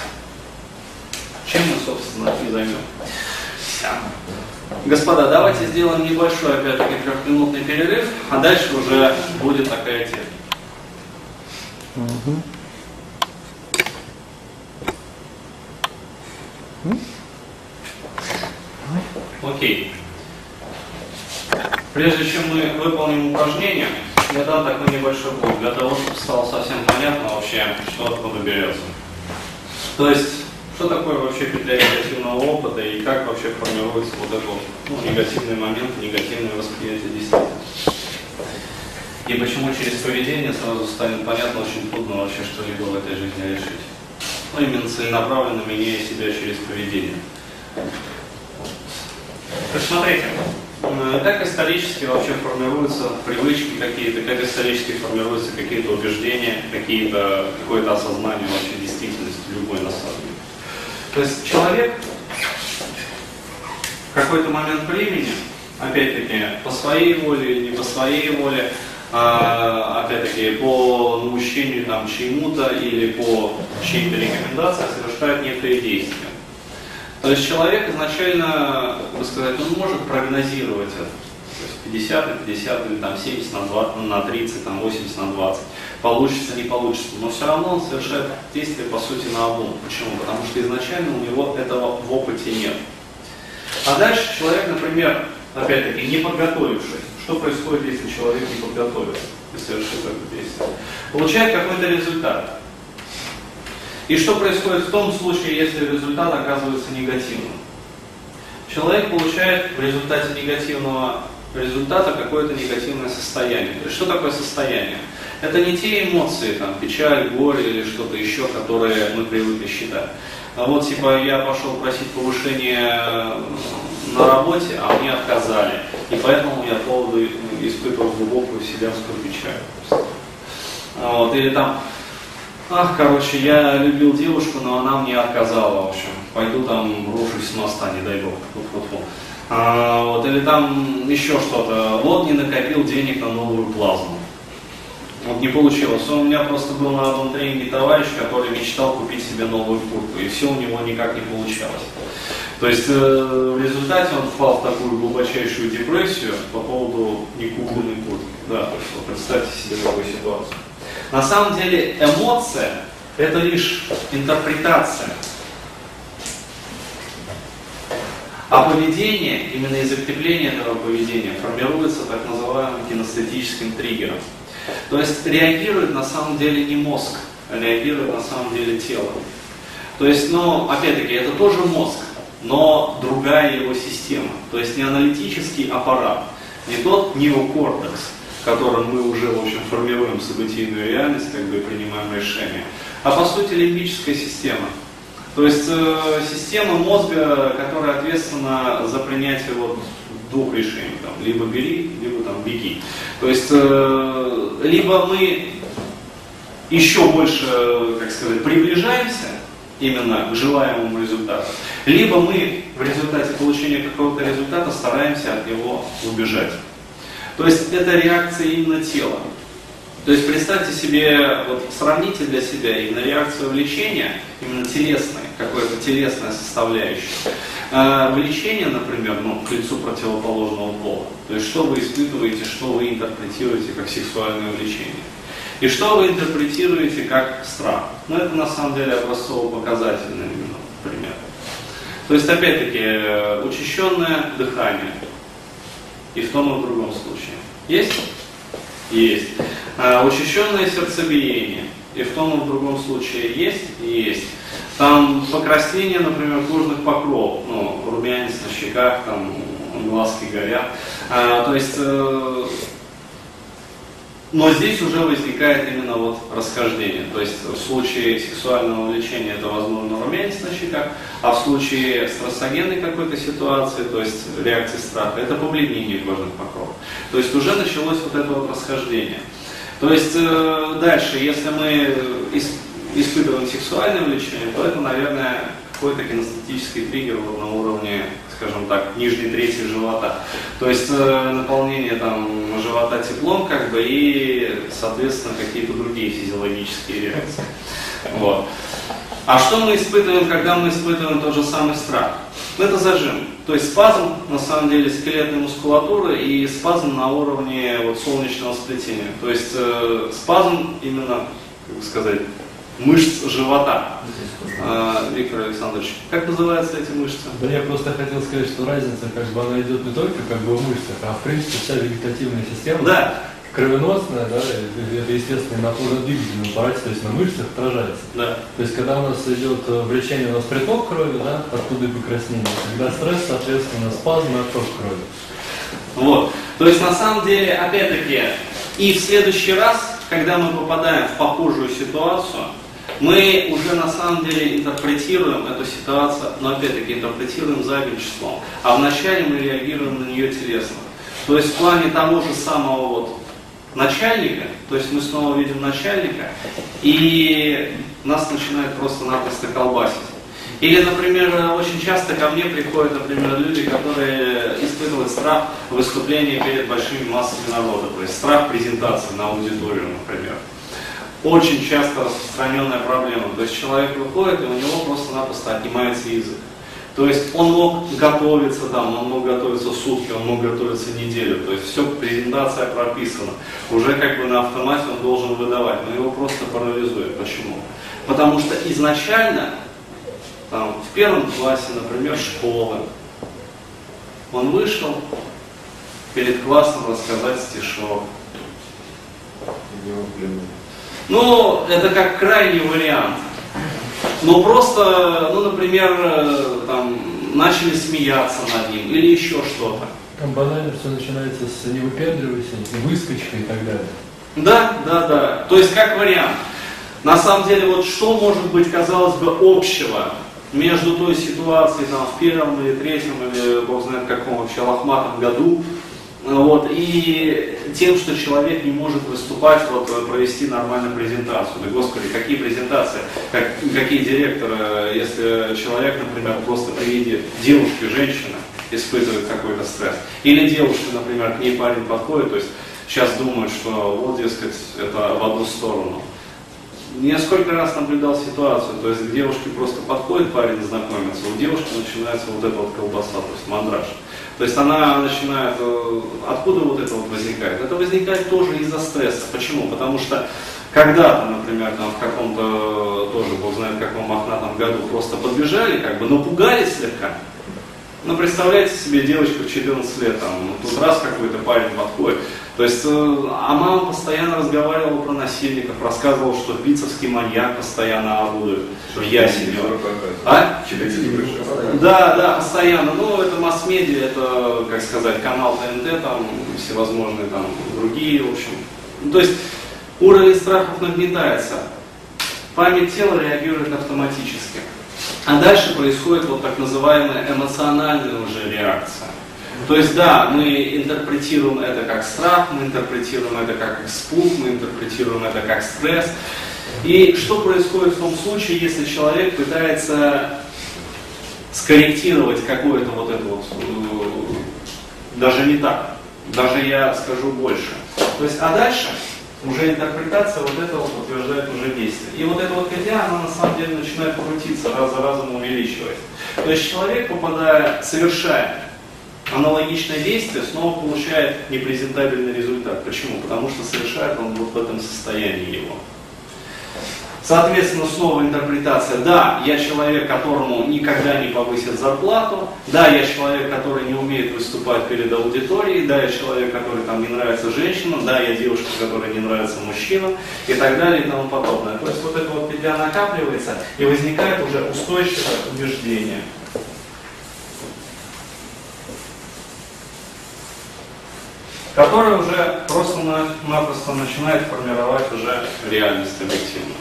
Чем мы, собственно, и займем. Господа, давайте сделаем небольшой, опять-таки, трехминутный перерыв, а дальше уже будет такая тема. Окей. Прежде чем мы выполним упражнение, я дам такой небольшой блок, для того, чтобы стало совсем понятно вообще, что откуда берется. То есть, что такое вообще петля негативного опыта и как вообще формируется вот этот ну, негативный момент, негативное восприятие действительности? И почему через поведение сразу станет понятно очень трудно вообще что-либо в этой жизни решить. Ну, именно целенаправленно меняя себя через поведение. Так смотрите, как исторически вообще формируются привычки какие-то, как исторически формируются какие-то убеждения, какие-то, какое-то осознание вообще действительности любой на самом. То есть человек в какой-то момент времени, опять-таки, по своей воле или не по своей воле, а, опять-таки, по наущению там, чему-то или по чьей-то рекомендации совершает некое действие. То есть человек изначально, как сказать, он может прогнозировать это. То есть 50 на 50 или там 70 на, 20, на 30, там 80 на 20 получится, не получится. Но все равно он совершает действие, по сути, на обум. Почему? Потому что изначально у него этого в опыте нет. А дальше человек, например, опять-таки, не подготовившись, что происходит, если человек не подготовится и совершит это действие? Получает какой-то результат. И что происходит в том случае, если результат оказывается негативным? Человек получает в результате негативного результата какое-то негативное состояние. То есть что такое состояние? Это не те эмоции, там, печаль, горе или что-то еще, которые мы привыкли считать. А вот, типа, я пошел просить повышения на работе, а мне отказали. И поэтому я поводу испытывал глубокую вселенскую печаль. Вот, или там, Ах, короче, я любил девушку, но она мне отказала, в общем. Пойду там брошусь с моста, не дай бог. Фу-фу-фу. А, вот, или там еще что-то. Вот не накопил денег на новую плазму. Вот не получилось. У меня просто был на одном тренинге товарищ, который мечтал купить себе новую куртку, и все у него никак не получалось. То есть э, в результате он впал в такую глубочайшую депрессию по поводу некупленной куртки. Да, вот представьте себе такую ситуацию. На самом деле эмоция это лишь интерпретация. А поведение, именно из закрепления этого поведения, формируется так называемым кинестетическим триггером. То есть реагирует на самом деле не мозг, а реагирует на самом деле тело. То есть, ну, опять-таки, это тоже мозг, но другая его система. То есть не аналитический аппарат, не тот неокортекс, которым мы уже, в общем, формируем событийную реальность, как бы принимаем решения, а по сути лимбическая система. То есть э, система мозга, которая ответственна за принятие вот двух решений, там, либо бери, либо там беги. То есть э, либо мы еще больше, как сказать, приближаемся именно к желаемому результату, либо мы в результате получения какого-то результата стараемся от него убежать. То есть это реакция именно тела. То есть представьте себе, вот сравните для себя именно реакцию влечения, именно телесной, какое-то телесная составляющая. Э, влечение, например, ну, к лицу противоположного пола. То есть что вы испытываете, что вы интерпретируете как сексуальное влечение. И что вы интерпретируете как страх. Ну, это на самом деле образцово-показательный именно пример. То есть, опять-таки, э, учащенное дыхание. И в том и в другом случае. Есть? Есть. А, учащенное сердцебиение. И в том и в другом случае есть? Есть. Там покраснение, например, кожных покров, ну, румянец на щеках, там, глазки горят. А, то есть, э, но здесь уже возникает именно вот расхождение. То есть в случае сексуального влечения это возможно румянец на щеках, а в случае стрессогенной какой-то ситуации, то есть реакции страха, это побледнение кожных покровов. То есть уже началось вот это вот расхождение. То есть э, дальше, если мы испытываем сексуальное влечение, то это, наверное, какой-то кинестетический триггер на уровне, скажем так, нижней трети живота. То есть э, наполнение там живота теплом, как бы, и, соответственно, какие-то другие физиологические реакции. Вот. А что мы испытываем, когда мы испытываем тот же самый страх? Это зажим. То есть спазм, на самом деле, скелетной мускулатуры и спазм на уровне вот, солнечного сплетения. То есть э, спазм именно, как бы сказать, мышц живота. А, Виктор Александрович, как называются эти мышцы? Да я просто хотел сказать, что разница как бы она идет не только как бы в мышцах, а в принципе вся вегетативная система. Да. Кровеносная, да, это естественно на опорно-двигательном аппарате, то есть на мышцах отражается. Да. То есть когда у нас идет э, влечение, у нас приток крови, да, оттуда и покраснение. Когда стресс, соответственно, спазм и отток крови. Вот. То есть на самом деле, опять-таки, и в следующий раз, когда мы попадаем в похожую ситуацию, мы уже на самом деле интерпретируем эту ситуацию, но опять-таки интерпретируем задним числом. А вначале мы реагируем на нее телесно. То есть в плане того же самого вот начальника, то есть мы снова видим начальника, и нас начинает просто-напросто колбасить. Или, например, очень часто ко мне приходят, например, люди, которые испытывают страх выступления перед большими массами народа, то есть страх презентации на аудиторию, например очень часто распространенная проблема. То есть человек выходит, и у него просто-напросто отнимается язык. То есть он мог готовиться там, он мог готовиться сутки, он мог готовиться неделю. То есть все, презентация прописана. Уже как бы на автомате он должен выдавать, но его просто парализует. Почему? Потому что изначально, там, в первом классе, например, школы, он вышел перед классом рассказать стишок. Ну, это как крайний вариант. Но просто, ну, например, э, там, начали смеяться над ним или еще что-то. Там банально все начинается с не выпендривайся, выскочкой и так далее. Да, да, да. То есть как вариант. На самом деле, вот что может быть, казалось бы, общего между той ситуацией там, в первом или третьем, или бог знает каком вообще лохматом году, Вот, и тем, что человек не может выступать, вот, э, провести нормальную презентацию. Да господи, какие презентации, как, какие директоры, если человек, например, просто при виде девушки, женщины, испытывает какой-то стресс. Или девушка, например, к ней парень подходит, то есть сейчас думают, что вот, дескать, это в одну сторону. Я сколько раз наблюдал ситуацию, то есть к девушке просто подходит парень знакомиться, у девушки начинается вот эта вот колбаса, то есть мандраж. То есть она начинает, э, откуда вот это вот возникает? Это возникает тоже из-за стресса. Почему? Потому что когда-то, например, там в каком-то, тоже, бог знает, каком мохнатом году просто подбежали, как бы, напугались слегка, ну, представляете себе девочку в 14 лет, там, ну, тут раз какой-то парень подходит. То есть, э, а мама постоянно разговаривала про насильников, рассказывала, что бицевский маньяк постоянно орудует в ясене. А? Да, да, постоянно. Ну, это масс-медиа, это, как сказать, канал ТНТ, там, всевозможные там другие, в общем. Ну, то есть, уровень страхов нагнетается. Память тела реагирует автоматически. А дальше происходит вот так называемая эмоциональная уже реакция. То есть да, мы интерпретируем это как страх, мы интерпретируем это как испуг, мы интерпретируем это как стресс. И что происходит в том случае, если человек пытается скорректировать какое-то вот это вот, э, даже не так, даже я скажу больше. То есть, а дальше уже интерпретация вот этого подтверждает уже действие. И вот эта вот петля, она на самом деле начинает крутиться, раз за разом увеличивать. То есть человек, попадая, совершая аналогичное действие, снова получает непрезентабельный результат. Почему? Потому что совершает он вот в этом состоянии его. Соответственно, снова интерпретация. Да, я человек, которому никогда не повысят зарплату. Да, я человек, который не умеет выступать перед аудиторией. Да, я человек, который там не нравится женщинам. Да, я девушка, которой не нравится мужчинам. И так далее и тому подобное. То есть вот это вот петля накапливается и возникает уже устойчивое убеждение. Которое уже просто-напросто начинает формировать уже реальность объективную.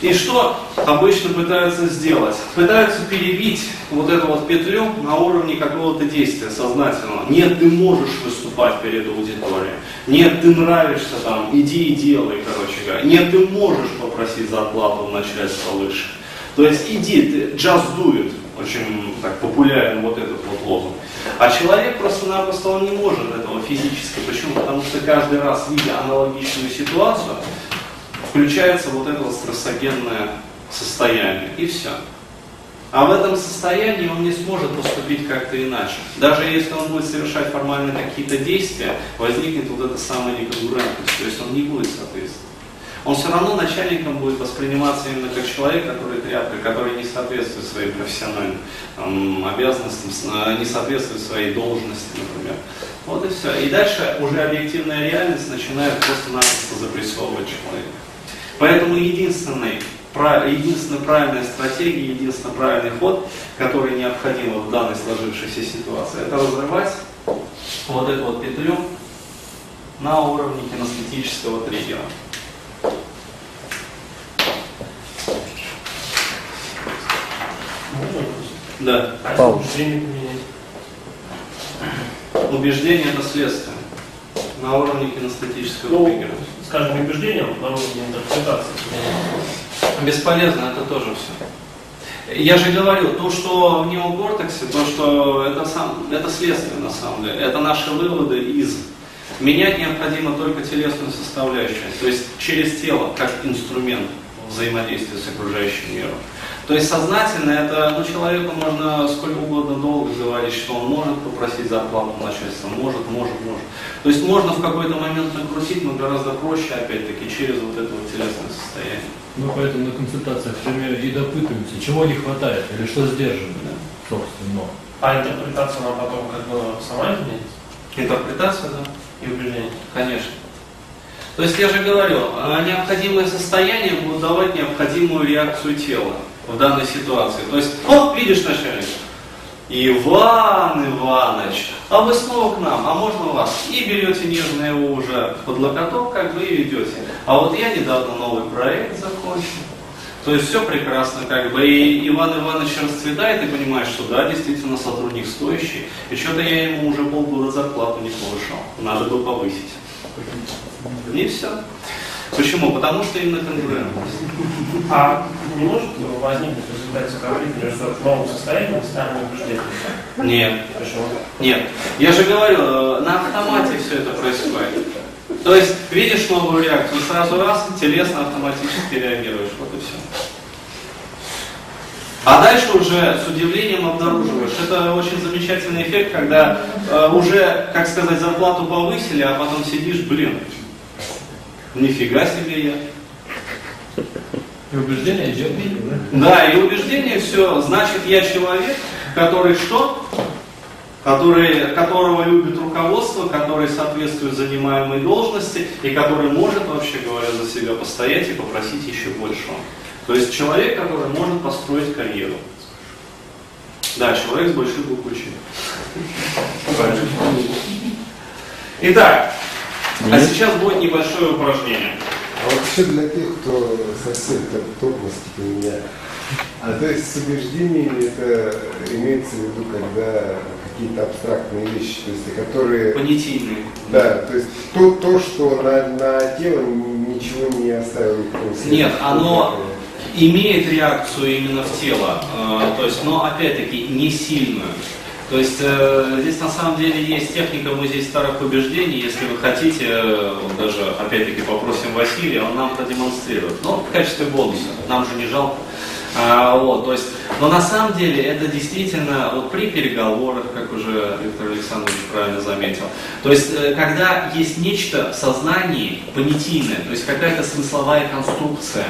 И что обычно пытаются сделать? Пытаются перебить вот эту вот петлю на уровне какого-то действия сознательного. Нет, ты можешь выступать перед аудиторией. Нет, ты нравишься там, иди и делай, короче говоря. Нет, ты можешь попросить зарплату у начальства выше. То есть иди, ты, just do it. Очень так популярен вот этот вот лозунг. А человек просто-напросто он не может этого физически. Почему? Потому что каждый раз, видя аналогичную ситуацию, включается вот это вот стрессогенное состояние, и все. А в этом состоянии он не сможет поступить как-то иначе. Даже если он будет совершать формально какие-то действия, возникнет вот эта самая неконгруентность, то есть он не будет соответствовать. Он все равно начальником будет восприниматься именно как человек, который тряпка, который не соответствует своим профессиональным там, обязанностям, не соответствует своей должности, например. Вот и все. И дальше уже объективная реальность начинает просто-напросто запрессовывать человека. Поэтому единственный, единственная правильная стратегия, единственный правильный ход, который необходим в данной сложившейся ситуации, это разрывать вот эту вот петлю на уровне кинестетического триггера. Да. А убеждение поменять? Убеждение это следствие на уровне кинестетического ну, триггера скажем, убеждением на уровне интерпретации. Бесполезно это тоже все. Я же говорю, то, что в неокортексе, то, что это, сам, это следствие на самом деле, это наши выводы из. Менять необходимо только телесную составляющую, то есть через тело, как инструмент взаимодействия с окружающим миром. То есть сознательно это, ну, человеку можно сколько угодно долго говорить, что он может попросить зарплату начальства, может, может, может. То есть можно в какой-то момент накрутить, но гораздо проще, опять-таки, через вот это вот телесное состояние. Мы поэтому на консультациях, например, и допытываемся, чего не хватает или что сдержано, собственно. А интерпретация она потом как бы сама изменится? Интерпретация, да. И убеждение? Конечно. То есть я же говорю, а необходимое состояние будет давать необходимую реакцию тела в данной ситуации. То есть, о, видишь, начальник, Иван Иванович, а вы снова к нам, а можно вас? И берете нежно его уже под локоток, как бы и ведете. А вот я недавно новый проект закончил. То есть все прекрасно, как бы, и Иван Иванович расцветает и понимает, что да, действительно сотрудник стоящий, и что-то я ему уже полгода зарплату не повышал, надо бы повысить. И все. Почему? Потому что именно конкурентность. А не может возникнуть в результате конфликта между новым состоянием и старыми убеждениями? Нет. Почему? Нет. Я же говорю, э, на автомате все это происходит. То есть видишь новую реакцию, сразу раз, телесно автоматически реагируешь. Вот и все. А дальше уже с удивлением обнаруживаешь. Это очень замечательный эффект, когда э, уже, как сказать, зарплату повысили, а потом сидишь, блин, нифига себе я. И убеждение идет да? Да, и убеждение все, значит, я человек, который что? Который, которого любит руководство, который соответствует занимаемой должности и который может, вообще говоря, за себя постоять и попросить еще большего. То есть человек, который может построить карьеру. Да, человек с большой буквы. Итак, а сейчас будет небольшое упражнение. А вот еще для тех, кто совсем так типа меня. А то есть с убеждениями это имеется в виду, когда какие-то абстрактные вещи, то есть которые... Понятийные. Да, то есть то, то что на, на тело ничего не оставило. Нет, оно имеет реакцию именно в тело, э, то есть, но опять-таки не сильную. То есть э, здесь на самом деле есть техника музей старых убеждений, если вы хотите, э, даже опять-таки попросим Василия, он нам продемонстрирует. Но в качестве бонуса, нам же не жалко. А, вот, то есть, но на самом деле это действительно вот при переговорах, как уже Виктор Александрович правильно заметил, то есть э, когда есть нечто в сознании понятийное, то есть какая-то смысловая конструкция,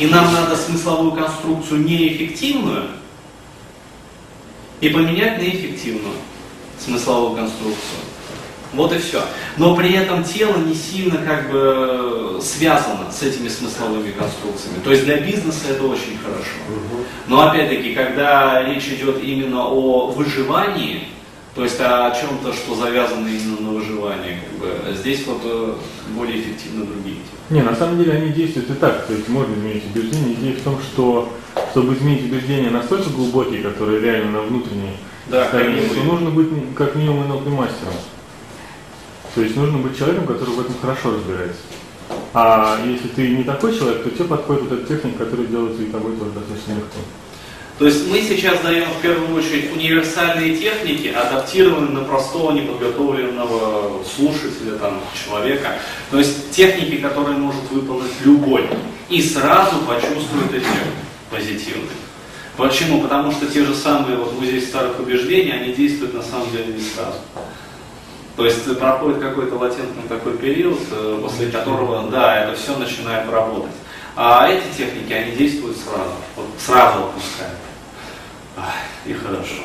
и нам надо смысловую конструкцию неэффективную и поменять на эффективную смысловую конструкцию. Вот и все. Но при этом тело не сильно как бы связано с этими смысловыми конструкциями. То есть для бизнеса это очень хорошо. Но опять-таки, когда речь идет именно о выживании, то есть о чем-то, что завязано именно на выживании, как бы, здесь вот э, более эффективны другие. Не, на самом деле они действуют и так, то есть можно изменить убеждения. Идея в том, что чтобы изменить убеждения настолько глубокие, которые реально на внутренней Да, то нужно быть как минимум НЛП мастером. То есть нужно быть человеком, который в этом хорошо разбирается. А если ты не такой человек, то тебе подходит вот эта техника, которая делается и тобой тоже достаточно легко. То есть мы сейчас даем в первую очередь универсальные техники, адаптированные на простого неподготовленного слушателя, там, человека. То есть техники, которые может выполнить любой. И сразу почувствует эффект позитивный. Почему? Потому что те же самые вот музей старых убеждений, они действуют на самом деле не сразу. То есть проходит какой-то латентный такой период, э, после которого, да, это все начинает работать. А эти техники, они действуют сразу, вот сразу отпускают. И хорошо.